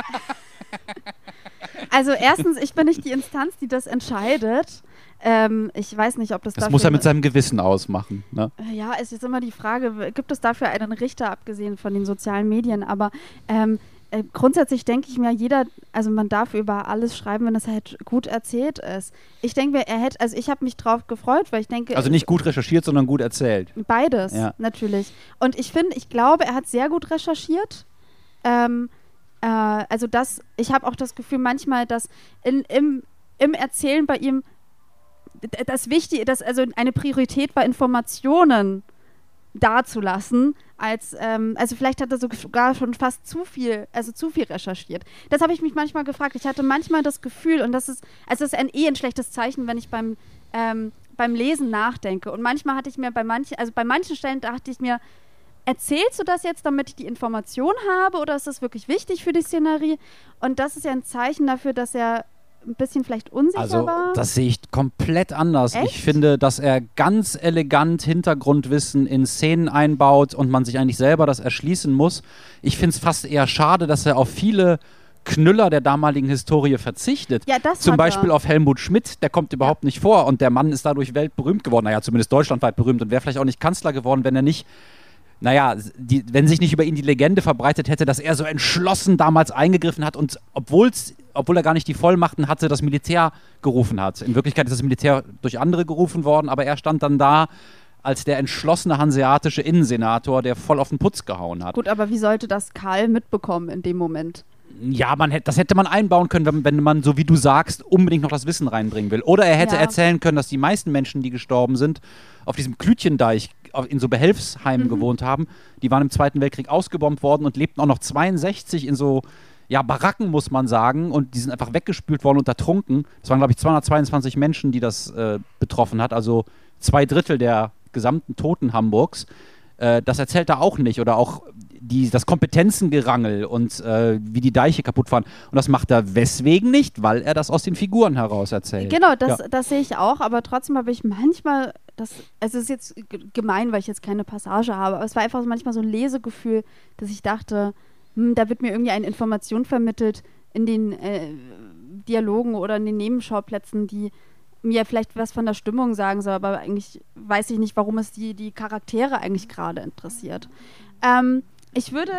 Also, erstens, ich bin nicht die Instanz, die das entscheidet. Ähm, ich weiß nicht, ob das Das dafür. muss er mit seinem Gewissen ausmachen. Ne? Ja, es ist jetzt immer die Frage, gibt es dafür einen Richter, abgesehen von den sozialen Medien? Aber ähm, äh, grundsätzlich denke ich mir, jeder, also man darf über alles schreiben, wenn es halt gut erzählt ist. Ich denke mir, er hätte, also ich habe mich drauf gefreut, weil ich denke, Also nicht gut recherchiert, sondern gut erzählt. Beides, Ja. natürlich. Und ich finde, ich glaube, er hat sehr gut recherchiert. Ähm, äh, also das, ich habe auch das Gefühl manchmal, dass in, im, im Erzählen bei ihm das Wichtige, dass also eine Priorität war, Informationen dazulassen, als, ähm, also vielleicht hat er sogar schon fast zu viel, also zu viel recherchiert. Das habe ich mich manchmal gefragt. Ich hatte manchmal das Gefühl, und das ist, also das ist ein eh ein schlechtes Zeichen, wenn ich beim, ähm, beim Lesen nachdenke. Und manchmal hatte ich mir bei manchen, also bei manchen Stellen dachte ich mir, erzählst du das jetzt, damit ich die Information habe, oder ist das wirklich wichtig für die Szenerie? Und das ist ja ein Zeichen dafür, dass er ein bisschen vielleicht unsicher Also, war. das sehe ich komplett anders. Ich Echt? finde, dass er ganz elegant Hintergrundwissen in Szenen einbaut und man sich eigentlich selber das erschließen muss. Ich finde es fast eher schade, dass er auf viele Knüller der damaligen Historie verzichtet. Ja, das Zum hat er. Beispiel auf Helmut Schmidt, der kommt überhaupt nicht vor und der Mann ist dadurch weltberühmt geworden, naja, zumindest deutschlandweit berühmt und wäre vielleicht auch nicht Kanzler geworden, wenn er nicht naja, die, wenn sich nicht über ihn die Legende verbreitet hätte, dass er so entschlossen damals eingegriffen hat und obwohl's, obwohl er gar nicht die Vollmachten hatte, das Militär gerufen hat. In Wirklichkeit ist das Militär durch andere gerufen worden, aber er stand dann da als der entschlossene hanseatische Innensenator, der voll auf den Putz gehauen hat. Gut, aber wie sollte das Karl mitbekommen in dem Moment? Ja, man hätte, das hätte man einbauen können, wenn, wenn man, so wie du sagst, unbedingt noch das Wissen reinbringen will. Oder er hätte Ja. erzählen können, dass die meisten Menschen, die gestorben sind, auf diesem Klütchendeich in so Behelfsheimen gewohnt haben. Die waren im Zweiten Weltkrieg ausgebombt worden und lebten auch noch 62 in so ja, Baracken, muss man sagen. Und die sind einfach weggespült worden und ertrunken. Es waren, glaube ich, 222 Menschen, die das äh, betroffen hat. Also zwei Drittel der gesamten Toten Hamburgs. Äh, das erzählt er auch nicht. Oder auch die, das Kompetenzengerangel und äh, wie die Deiche kaputt waren. Und das macht er weswegen nicht, weil er das aus den Figuren heraus erzählt. Genau, das, Ja. das sehe ich auch, aber trotzdem habe ich manchmal, das, es ist jetzt gemein, weil ich jetzt keine Passage habe, aber es war einfach manchmal so ein Lesegefühl, dass ich dachte, da wird mir irgendwie eine Information vermittelt in den äh, Dialogen oder in den Nebenschauplätzen, die mir vielleicht was von der Stimmung sagen soll, aber eigentlich weiß ich nicht, warum es die, die Charaktere eigentlich gerade interessiert. Ähm, ich würde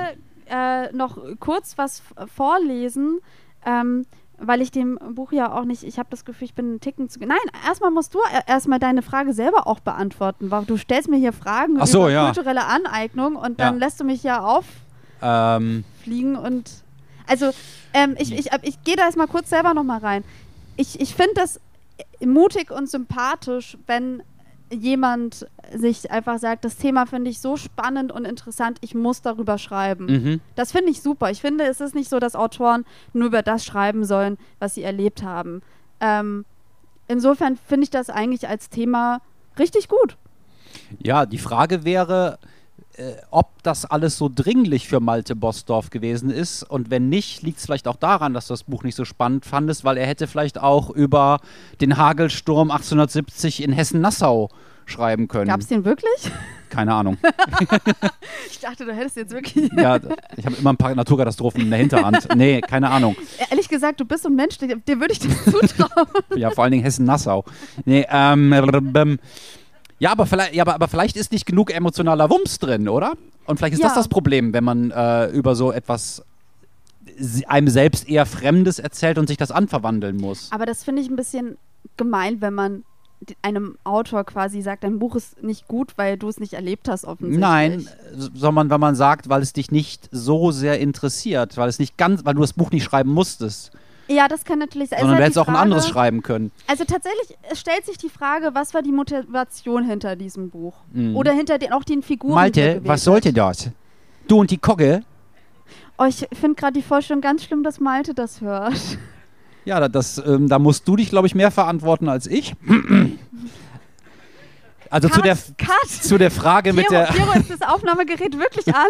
äh, noch kurz was vorlesen, ähm, weil ich dem Buch ja auch nicht, ich habe das Gefühl, ich bin einen Ticken zu. Nein, erstmal musst du e- erstmal deine Frage selber auch beantworten. weil Du stellst mir hier Fragen so, über ja. kulturelle Aneignung und dann Ja. lässt du mich ja auffliegen Ähm, und. Also, ähm, ich, ich, ich gehe da erstmal kurz selber nochmal rein. Ich, ich finde das mutig und sympathisch, wenn jemand sich einfach sagt, das Thema finde ich so spannend und interessant, ich muss darüber schreiben. mhm. Das finde ich super. Ich finde, es ist nicht so, dass Autoren nur über das schreiben sollen, was sie erlebt haben. Ähm, insofern finde ich das eigentlich als Thema richtig gut. Ja, die Frage wäre, ob das alles so dringlich für Malte Bosdorf gewesen ist. Und wenn nicht, liegt es vielleicht auch daran, dass du das Buch nicht so spannend fandest, weil er hätte vielleicht auch über den Hagelsturm 1870 in Hessen-Nassau schreiben können. Gab es den wirklich? Keine Ahnung. (laughs) Ich dachte, du hättest jetzt wirklich. (laughs) ja, ich habe immer ein paar Naturkatastrophen in der Hinterhand. Nee, keine Ahnung. Ehrlich gesagt, du bist so ein Mensch, dir, dir würde ich das (laughs) zutrauen. Ja, vor allen Dingen Hessen-Nassau. Nee, ähm, ähm, ja, aber vielleicht, ja aber, aber vielleicht ist nicht genug emotionaler Wumms drin, oder? Und vielleicht ist das Ja. das Problem, wenn man äh, über so etwas einem selbst eher Fremdes erzählt und sich das anverwandeln muss. Aber das finde ich ein bisschen gemein, wenn man einem Autor quasi sagt, dein Buch ist nicht gut, weil du es nicht erlebt hast, offensichtlich. Nein, sondern wenn man sagt, weil es dich nicht so sehr interessiert, weil es nicht ganz, weil du das Buch nicht schreiben musstest, Ja, das kann natürlich sein. Sondern du hättest auch ein anderes schreiben können. Also tatsächlich stellt sich die Frage, was war die Motivation hinter diesem Buch? Mhm. Oder hinter den, auch den Figuren. Malte, was sollte das? Du und die Kogge? Oh, ich finde gerade die Vorstellung ganz schlimm, dass Malte das hört. Ja, das, ähm, da musst du dich, glaube ich, mehr verantworten als ich. (clears throat) Also zu der, Cut. zu der Frage mit Piero, der Piero, ist das (laughs) Aufnahmegerät wirklich an?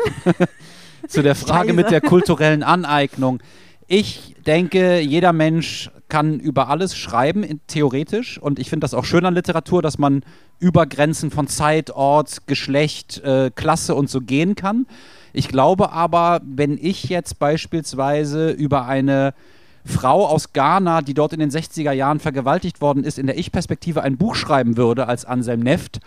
zu der (laughs) Frage Scheiße. mit der kulturellen Aneignung. Ich denke, jeder Mensch kann über alles schreiben, in, theoretisch. Und ich finde das auch schön an Literatur, dass man über Grenzen von Zeit, Ort, Geschlecht, äh, Klasse und so gehen kann. Ich glaube aber, wenn ich jetzt beispielsweise über eine Frau aus Ghana, die dort in den 60er Jahren vergewaltigt worden ist, in der Ich-Perspektive ein Buch schreiben würde als Anselm Neft,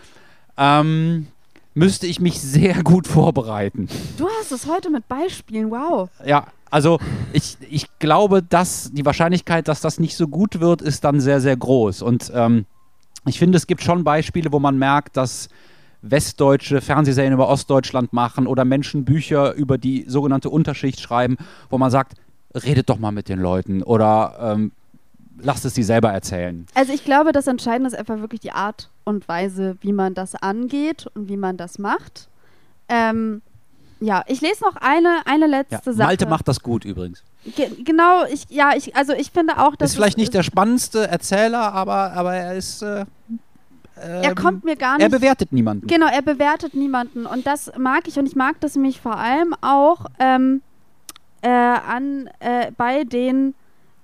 ähm, müsste ich mich sehr (laughs) gut vorbereiten. Du hast es heute mit Beispielen, wow. Ja, also ich, ich glaube, dass die Wahrscheinlichkeit, dass das nicht so gut wird, ist dann sehr, sehr groß. Und ähm, ich finde, es gibt schon Beispiele, wo man merkt, dass westdeutsche Fernsehserien über Ostdeutschland machen oder Menschen Bücher über die sogenannte Unterschicht schreiben, wo man sagt, redet doch mal mit den Leuten oder ähm, lasst es sie selber erzählen. Also ich glaube, das Entscheidende ist einfach wirklich die Art und Weise, wie man das angeht und wie man das macht. Ähm, ja, ich lese noch eine, eine Ja. letzte Sache. Malte macht das gut übrigens. Ge genau, ich, ja, ich, also ich finde auch, dass ist vielleicht nicht der spannendste Erzähler, aber, aber er ist. Äh, er ähm, kommt mir gar Er nicht bewertet niemanden. Genau, er bewertet niemanden. Und das mag ich. Und ich mag das nämlich vor allem auch ähm, äh, an, äh, bei den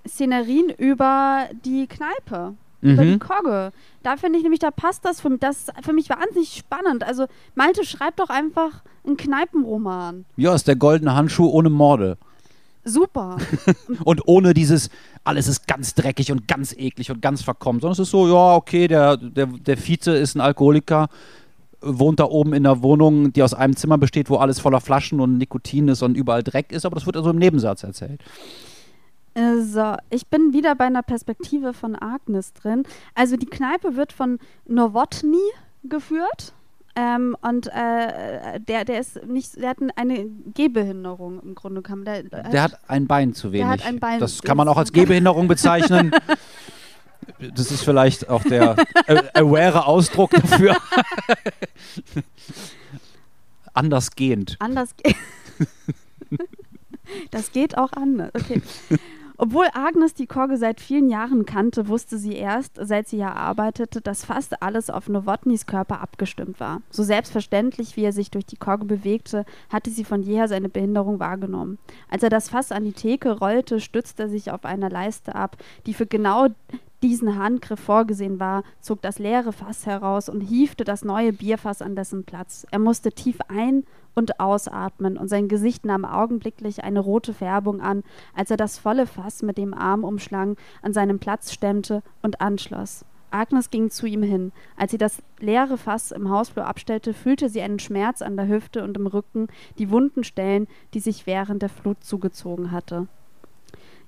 Szenerien über die Kneipe. Über die Mhm. Kogge. Da finde ich nämlich, da passt das für mich. Das ist für mich wahnsinnig spannend. Also, Malte, schreibt doch einfach einen Kneipenroman. Ja, ist der goldene Handschuh ohne Morde. Super. (laughs) Und ohne dieses, alles ist ganz dreckig und ganz eklig und ganz verkommen, sondern es ist so, ja, okay, der, der, der Vize ist ein Alkoholiker, wohnt da oben in einer Wohnung, die aus einem Zimmer besteht, wo alles voller Flaschen und Nikotin ist und überall Dreck ist, aber das wird also im Nebensatz erzählt. So, ich bin wieder bei einer Perspektive von Agnes drin. Also die Kneipe wird von Nowotny geführt. Ähm, und äh, der, der ist nicht, der hat eine Gehbehinderung im Grunde genommen. Der, Der hat ein Bein zu wenig. hat ein Bein- das kann man auch als Gehbehinderung bezeichnen. (laughs) Das ist vielleicht auch der äh, aware Ausdruck dafür. Andersgehend. (laughs) anders geht. (laughs) das geht auch anders. Okay. Obwohl Agnes die Kogge seit vielen Jahren kannte, wusste sie erst, seit sie hier arbeitete, dass fast alles auf Nowotnys Körper abgestimmt war. So selbstverständlich, wie er sich durch die Kogge bewegte, hatte sie von jeher seine Behinderung wahrgenommen. Als er das Fass an die Theke rollte, stützte er sich auf einer Leiste ab, die für genau diesen Handgriff vorgesehen war, zog das leere Fass heraus und hiefte das neue Bierfass an dessen Platz. Er musste tief ein- und ausatmen und sein Gesicht nahm augenblicklich eine rote Färbung an, als er das volle Fass mit dem Arm umschlang, an seinem Platz stemmte und anschloss. Agnes ging zu ihm hin. Als sie das leere Fass im Hausflur abstellte, fühlte sie einen Schmerz an der Hüfte und im Rücken, die wunden Stellen, die sich während der Flut zugezogen hatte.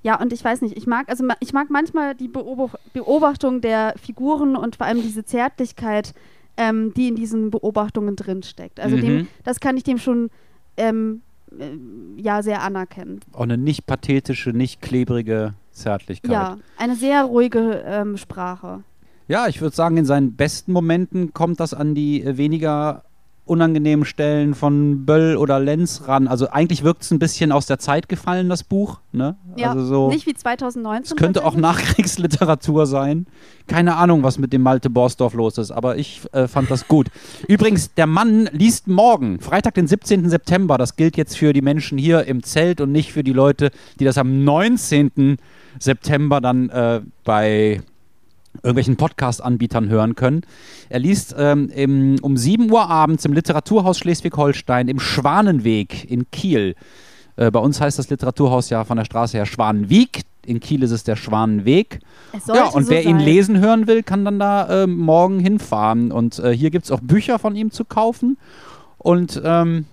Ja, und ich weiß nicht, ich mag, also ich mag manchmal die Beobacht Beobachtung der Figuren und vor allem diese Zärtlichkeit, ähm, die in diesen Beobachtungen drinsteckt. Also Mhm. dem, das kann ich dem schon ähm, äh, ja sehr anerkennen. Auch eine nicht pathetische, nicht klebrige Zärtlichkeit. Ja, eine sehr ruhige ähm, Sprache. Ja, ich würde sagen, in seinen besten Momenten kommt das an die äh, weniger unangenehmen Stellen von Böll oder Lenz ran. Also eigentlich wirkt es ein bisschen aus der Zeit gefallen, das Buch. Ne? Ja, also so, nicht wie 2019. es könnte auch. Nachkriegsliteratur sein. Keine Ahnung, was mit dem Malte Borsdorf los ist, aber ich äh, fand das gut. Übrigens, der Mann liest morgen, Freitag, den 17. September. Das gilt jetzt für die Menschen hier im Zelt und nicht für die Leute, die das am 19. September dann äh, bei irgendwelchen Podcast-Anbietern hören können. Er liest ähm, im, um 7 Uhr abends im Literaturhaus Schleswig-Holstein im Schwanenweg in Kiel. Äh, bei uns heißt das Literaturhaus ja von der Straße her Schwanenwieg. In Kiel ist es der Schwanenweg. Ja, und so wer ihn sein. lesen hören will, kann dann da ähm, morgen hinfahren. Und äh, hier gibt es auch Bücher von ihm zu kaufen. Und ähm,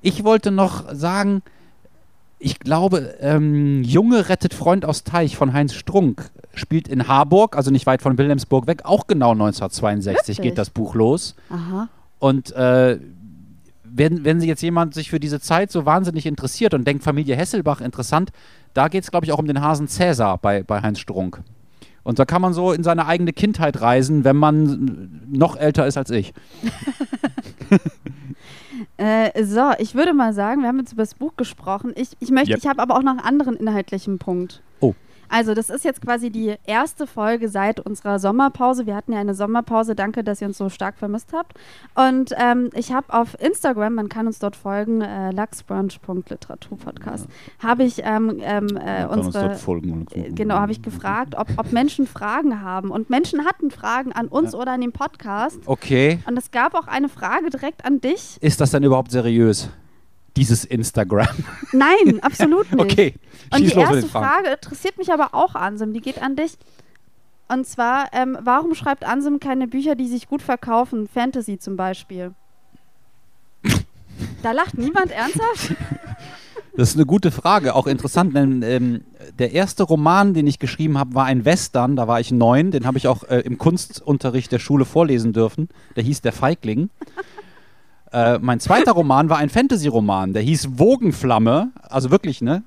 ich wollte noch sagen, ich glaube, ähm, Junge rettet Freund aus Teich von Heinz Strunk spielt in Harburg, also nicht weit von Wilhelmsburg weg, auch genau 1962 Wirklich? geht das Buch los. Aha. Und äh, wenn, wenn sich jetzt jemand sich für diese Zeit so wahnsinnig interessiert und denkt, Familie Hesselbach interessant, da geht es, glaube ich, auch um den Hasen Cäsar bei, bei Heinz Strunk. Und da kann man so in seine eigene Kindheit reisen, wenn man noch älter ist als ich. (laughs) (laughs) Äh, so, ich würde mal sagen, wir haben jetzt über das Buch gesprochen. Ich, ich möchte, Yep. ich habe aber auch noch einen anderen inhaltlichen Punkt. Oh. Also, das ist jetzt quasi die erste Folge seit unserer Sommerpause. Wir hatten ja eine Sommerpause. Danke, dass ihr uns so stark vermisst habt. Und ähm, ich habe auf Instagram, man kann uns dort folgen, äh, lachsbrunch.literaturpodcast, ja. habe ich ähm, ähm, äh, unsere. Folgen. Äh, genau, habe ich gefragt, ob, ob Menschen Fragen haben. Und Menschen hatten Fragen an uns ja. oder an den Podcast. Okay. Und es gab auch eine Frage direkt an dich. Ist das denn überhaupt seriös? Dieses Instagram? Nein, (laughs) absolut nicht. Okay. Und die erste Frage interessiert mich aber auch, Ansem. Die geht an dich. Und zwar, ähm, warum schreibt Ansem keine Bücher, die sich gut verkaufen? Fantasy zum Beispiel. da lacht niemand (laughs) ernsthaft? Das ist eine gute Frage, auch interessant, denn ähm, der erste Roman, den ich geschrieben habe, war ein Western, da war ich neun, den habe ich auch äh, im Kunstunterricht der Schule vorlesen dürfen. Der hieß Der Feigling. Äh, mein zweiter (laughs) Roman war ein Fantasy-Roman, der hieß Wogenflamme, also wirklich, ne?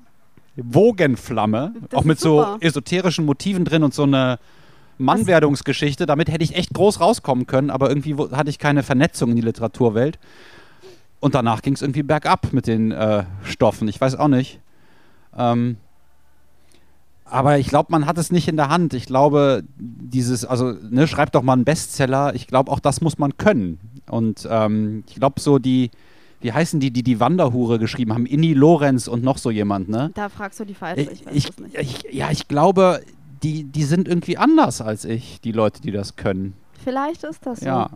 Wogenflamme, das auch mit so esoterischen Motiven drin und so eine Mannwerdungsgeschichte. Damit hätte ich echt groß rauskommen können, aber irgendwie hatte ich keine Vernetzung in die Literaturwelt. Und danach ging es irgendwie bergab mit den äh, Stoffen. Ich weiß auch nicht. Ähm, aber ich glaube, man hat es nicht in der Hand. Ich glaube, dieses, also, ne, schreibt doch mal einen Bestseller. Ich glaube, auch das muss man können. Und ähm, ich glaube, so die, wie heißen die, die die Wanderhure geschrieben haben? Inni Lorenz und noch so jemand, ne? Da fragst du die falsche, ich, ich, ich, ich ja, ich glaube, die, die sind irgendwie anders als ich, die Leute, die das können. Vielleicht ist das so. Ja.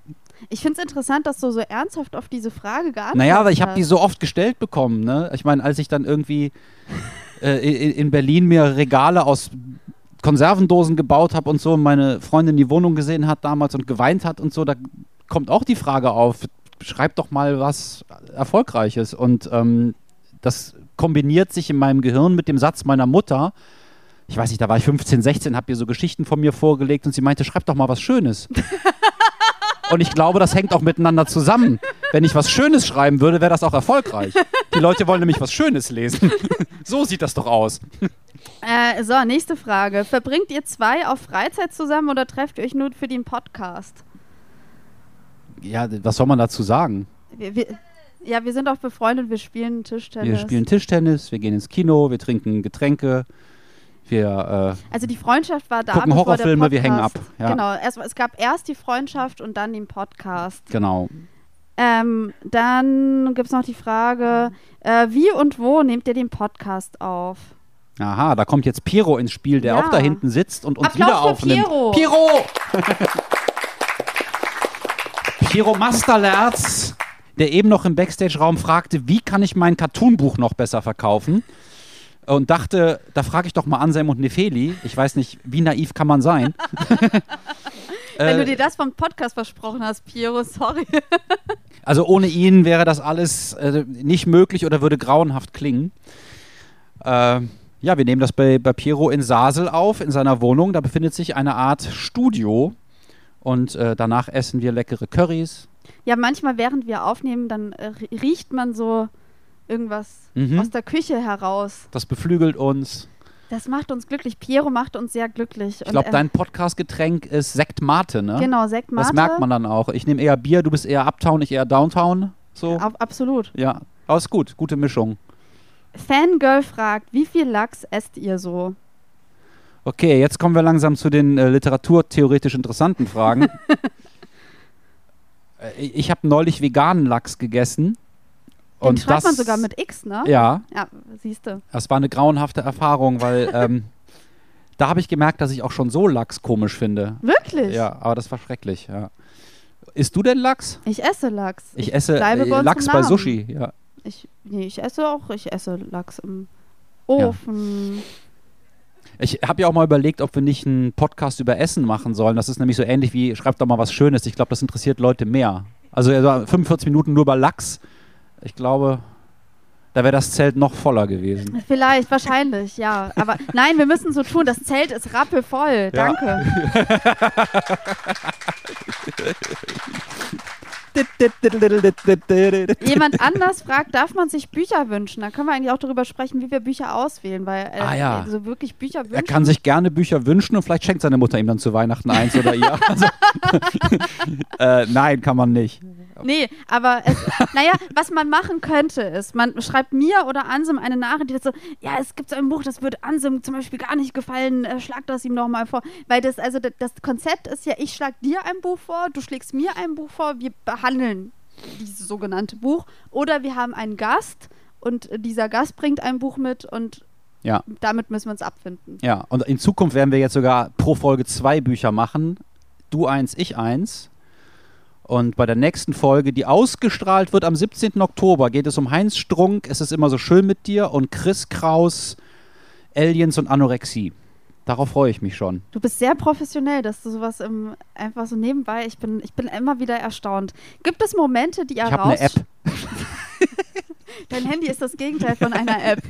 Ich finde es interessant, dass du so ernsthaft auf diese Frage geantwortet hast. Naja, aber ich habe die so oft gestellt bekommen, ne? Ich meine, als ich dann irgendwie äh, in, in Berlin mir Regale aus Konservendosen gebaut habe und so und meine Freundin die Wohnung gesehen hat damals und geweint hat und so, da kommt auch die Frage auf, schreib doch mal was Erfolgreiches. Und ähm, das kombiniert sich in meinem Gehirn mit dem Satz meiner Mutter. Ich weiß nicht, da war ich 15, 16, habe ihr so Geschichten von mir vorgelegt und sie meinte, schreib doch mal was Schönes. (laughs) und ich glaube, das hängt auch miteinander zusammen. Wenn ich was Schönes schreiben würde, wäre das auch erfolgreich. Die Leute wollen nämlich was Schönes lesen. (laughs) so sieht das doch aus. Äh, so, nächste Frage. Verbringt ihr zwei auf Freizeit zusammen oder trefft ihr euch nur für den Podcast? Ja, was soll man dazu sagen? Wir, wir, ja, wir sind auch befreundet, wir spielen Tischtennis. Wir spielen Tischtennis, wir gehen ins Kino, wir trinken Getränke. Wir, äh, also die Freundschaft war da. Gucken Horrorfilme, wir hängen ab. Ja. Genau, erst, es gab erst die Freundschaft und dann den Podcast. Genau. Ähm, dann gibt es noch die Frage, äh, wie und wo nehmt ihr den Podcast auf? Aha, da kommt jetzt Piero ins Spiel, der ja. auch da hinten sitzt und uns Applaus wieder aufnimmt. Piero! Piero! (laughs) Piro Masterlerz, der eben noch im Backstage-Raum fragte, wie kann ich mein Cartoon-Buch noch besser verkaufen? Und dachte, da frage ich doch mal Anselm und Nefeli. Ich weiß nicht, wie naiv kann man sein? (laughs) Wenn du äh, dir das vom Podcast versprochen hast, Piero, sorry. (laughs) also ohne ihn wäre das alles äh, nicht möglich oder würde grauenhaft klingen. Äh, ja, wir nehmen das bei, bei Piero in Sasel auf, in seiner Wohnung. Da befindet sich eine Art Studio und äh, danach essen wir leckere Currys. Ja, manchmal, während wir aufnehmen, dann äh, riecht man so irgendwas mhm. aus der Küche heraus. Das beflügelt uns. Das macht uns glücklich. Piero macht uns sehr glücklich. Ich glaube, dein Podcast-Getränk ist Sekt Mate, ne? Genau, Sekt Mate. Das merkt man dann auch. Ich nehme eher Bier, du bist eher Uptown, ich eher Downtown. So. Ja, absolut. Ja, aber ist gut. Gute Mischung. Fangirl fragt, wie viel Lachs esst ihr so? Okay, jetzt kommen wir langsam zu den äh, literaturtheoretisch interessanten Fragen. (laughs) Äh, ich habe neulich veganen Lachs gegessen. Den und schreibt das, man sogar mit X, ne? Ja. Ja, siehst du. Das war eine grauenhafte Erfahrung, weil (laughs) ähm, da habe ich gemerkt, dass ich auch schon so Lachs komisch finde. Wirklich? Ja, aber das war schrecklich, ja. Isst du denn Lachs? Ich esse Lachs. Ich, ich esse äh, Lachs bei Sushi, ja. Ich, nee, ich esse auch, ich esse Lachs im Ofen. Ja. Ich habe ja auch mal überlegt, ob wir nicht einen Podcast über Essen machen sollen. Das ist nämlich so ähnlich wie, schreibt doch mal was Schönes. Ich glaube, das interessiert Leute mehr. Also 45 Minuten nur über Lachs. Ich glaube, da wäre das Zelt noch voller gewesen. Vielleicht, wahrscheinlich, ja. Aber (laughs) nein, wir müssen so tun. Das Zelt ist rappelvoll. Danke. Ja. (laughs) Jemand (laughs) anders fragt, darf man sich Bücher wünschen? Da können wir eigentlich auch darüber sprechen, wie wir Bücher auswählen, weil äh, ah, ja. so wirklich Bücher wünschen. Er kann sich gerne Bücher wünschen und vielleicht schenkt seine Mutter ihm dann zu Weihnachten eins oder ihr. (laughs) Also, (laughs) äh, nein, kann man nicht. (laughs) Nee, aber es, naja, was man machen könnte, ist, man schreibt mir oder Ansem eine Nachricht, die so, ja, es gibt so ein Buch, das wird Ansem zum Beispiel gar nicht gefallen, äh, schlag das ihm nochmal vor. Weil das, also das, das Konzept ist ja, ich schlag dir ein Buch vor, du schlägst mir ein Buch vor, wir behandeln dieses sogenannte Buch. Oder wir haben einen Gast und dieser Gast bringt ein Buch mit und Ja. damit müssen wir uns abfinden. Ja, und in Zukunft werden wir jetzt sogar pro Folge zwei Bücher machen. Du eins, ich eins. Und bei der nächsten Folge, die ausgestrahlt wird am 17. Oktober, geht es um Heinz Strunk, Es ist immer so schön mit dir und Chris Kraus, Aliens und Anorexie. Darauf freue ich mich schon. Du bist sehr professionell, dass du sowas im, einfach so nebenbei, ich bin, ich bin immer wieder erstaunt. Gibt es Momente, die ihr Ich habe eine App. (laughs) Dein Handy ist das Gegenteil von einer App.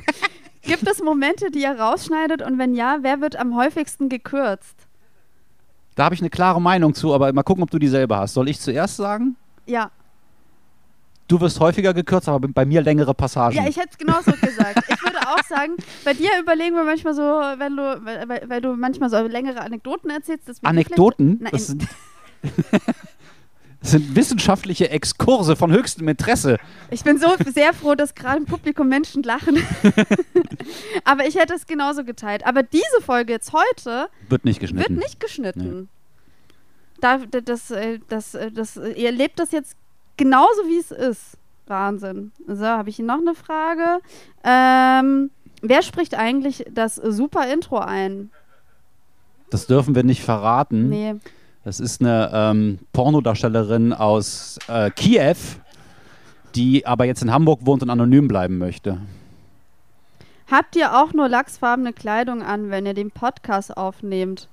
Gibt es Momente, die ihr rausschneidet und wenn ja, wer wird am häufigsten gekürzt? Da habe ich eine klare Meinung zu, aber mal gucken, ob du dieselbe hast. Soll ich zuerst sagen? Ja. Du wirst häufiger gekürzt, aber bei mir längere Passagen. Ja, ich hätte es genauso gesagt. Ich würde auch sagen, bei dir überlegen wir manchmal so, wenn du, weil, weil- du manchmal so längere Anekdoten erzählst. Anekdoten? Nein, (laughs) Das sind, wissenschaftliche Exkurse von höchstem Interesse. Ich bin so sehr froh, dass gerade im Publikum Menschen lachen. (laughs) Aber ich hätte es genauso geteilt. Aber diese Folge jetzt heute Wird nicht wird geschnitten. nicht geschnitten. Da, da- das, äh, das, äh, das, äh, ihr lebt das jetzt genauso, wie es ist. Wahnsinn. So, habe ich hier noch eine Frage. Ähm, wer spricht eigentlich das super Intro ein? Das dürfen wir nicht verraten. Nee. Das ist eine ähm, Pornodarstellerin aus äh, Kiew, die aber jetzt in Hamburg wohnt und anonym bleiben möchte. Habt ihr auch nur lachsfarbene Kleidung an, wenn ihr den Podcast aufnehmt?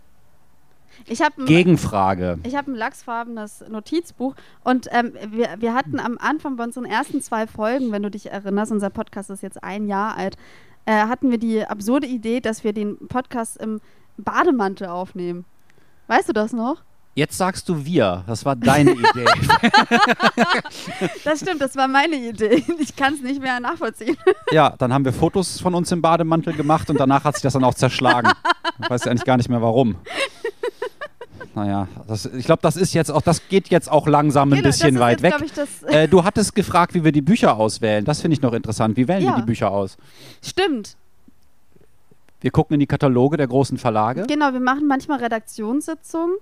Ich habe Gegenfrage. Ich habe ein lachsfarbenes Notizbuch und ähm, wir, wir hatten am Anfang bei unseren ersten zwei Folgen, wenn du dich erinnerst, unser Podcast ist jetzt ein Jahr alt, äh, hatten wir die absurde Idee, dass wir den Podcast im Bademantel aufnehmen. Weißt du das noch? Jetzt sagst du wir. Das war deine Idee. (laughs) Das stimmt, das war meine Idee. Ich kann es nicht mehr nachvollziehen. ja, dann haben wir Fotos von uns im Bademantel gemacht und danach hat sich das dann auch zerschlagen. Ich weiß ja eigentlich gar nicht mehr warum. Naja, das, ich glaube, das ist jetzt auch, das geht jetzt auch langsam ein Genau, bisschen das weit ist weg. jetzt, glaub Ich, das, Äh, du hattest gefragt, wie wir die Bücher auswählen. Das finde ich noch interessant. Wie wählen Ja. wir die Bücher aus? stimmt. Wir gucken in die Kataloge der großen Verlage. Genau, wir machen manchmal Redaktionssitzungen,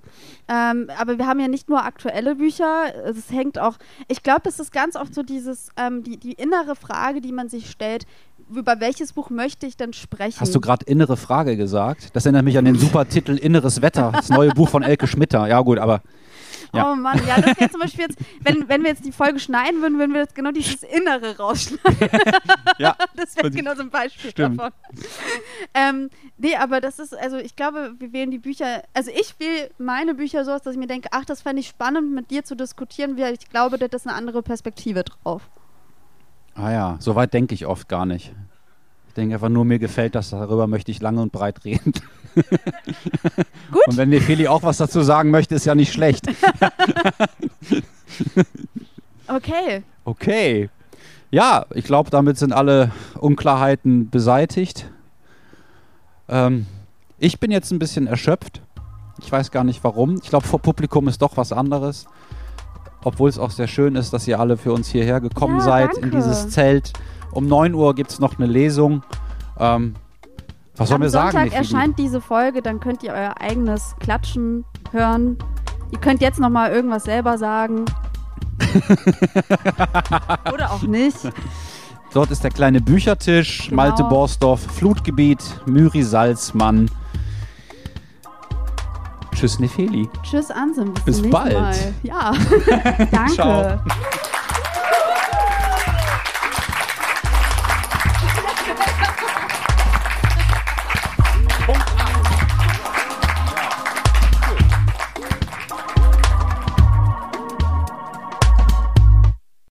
ähm, aber wir haben ja nicht nur aktuelle Bücher, es hängt auch, ich glaube, das ist ganz oft so dieses, ähm, die, die innere Frage, die man sich stellt, über welches Buch möchte ich denn sprechen? Hast du gerade innere Frage gesagt? Das erinnert mich an den super Titel Inneres Wetter, das neue Buch von Elke Schmitter. Ja gut, aber Ja. Oh Mann, ja, das wäre zum Beispiel jetzt, wenn, wenn wir jetzt die Folge schneiden würden, würden wir jetzt genau dieses Innere rausschneiden. (laughs) ja, (laughs) Das wäre genau so ein Beispiel Stimmt. davon. Ähm, nee, aber das ist, also ich glaube, wir wählen die Bücher, also ich wähle meine Bücher so aus, dass ich mir denke, ach, das fände ich spannend, mit dir zu diskutieren, weil ich glaube, das ist eine andere Perspektive drauf. ah ja, so weit denke ich oft gar nicht. Ich denke einfach nur, mir gefällt das, darüber möchte ich lange und breit reden. (laughs) Gut. Und wenn Nefeli auch was dazu sagen möchte, ist ja nicht schlecht. (laughs) Okay. Okay. Ja, ich glaube, damit sind alle Unklarheiten beseitigt. Ähm, ich bin jetzt ein bisschen erschöpft. Ich weiß gar nicht warum. Ich glaube, vor Publikum ist doch was anderes. Obwohl es auch sehr schön ist, dass ihr alle für uns hierher gekommen Ja, seid in danke. dieses Zelt. Um 9 Uhr gibt es noch eine Lesung. Ähm, was sollen Am wir sagen? Sonntag Nefeli? erscheint diese Folge, dann könnt ihr euer eigenes Klatschen hören. Ihr könnt jetzt noch mal irgendwas selber sagen. (laughs) Oder auch nicht. Dort ist der kleine Büchertisch, Genau. Malte Borsdorf, Flutgebiet, Müri Salzmann. Tschüss, Nefeli. Tschüss, Ansem. Bis, Bis bald. Mal. Ja. (laughs) (laughs) Danke. Ciao.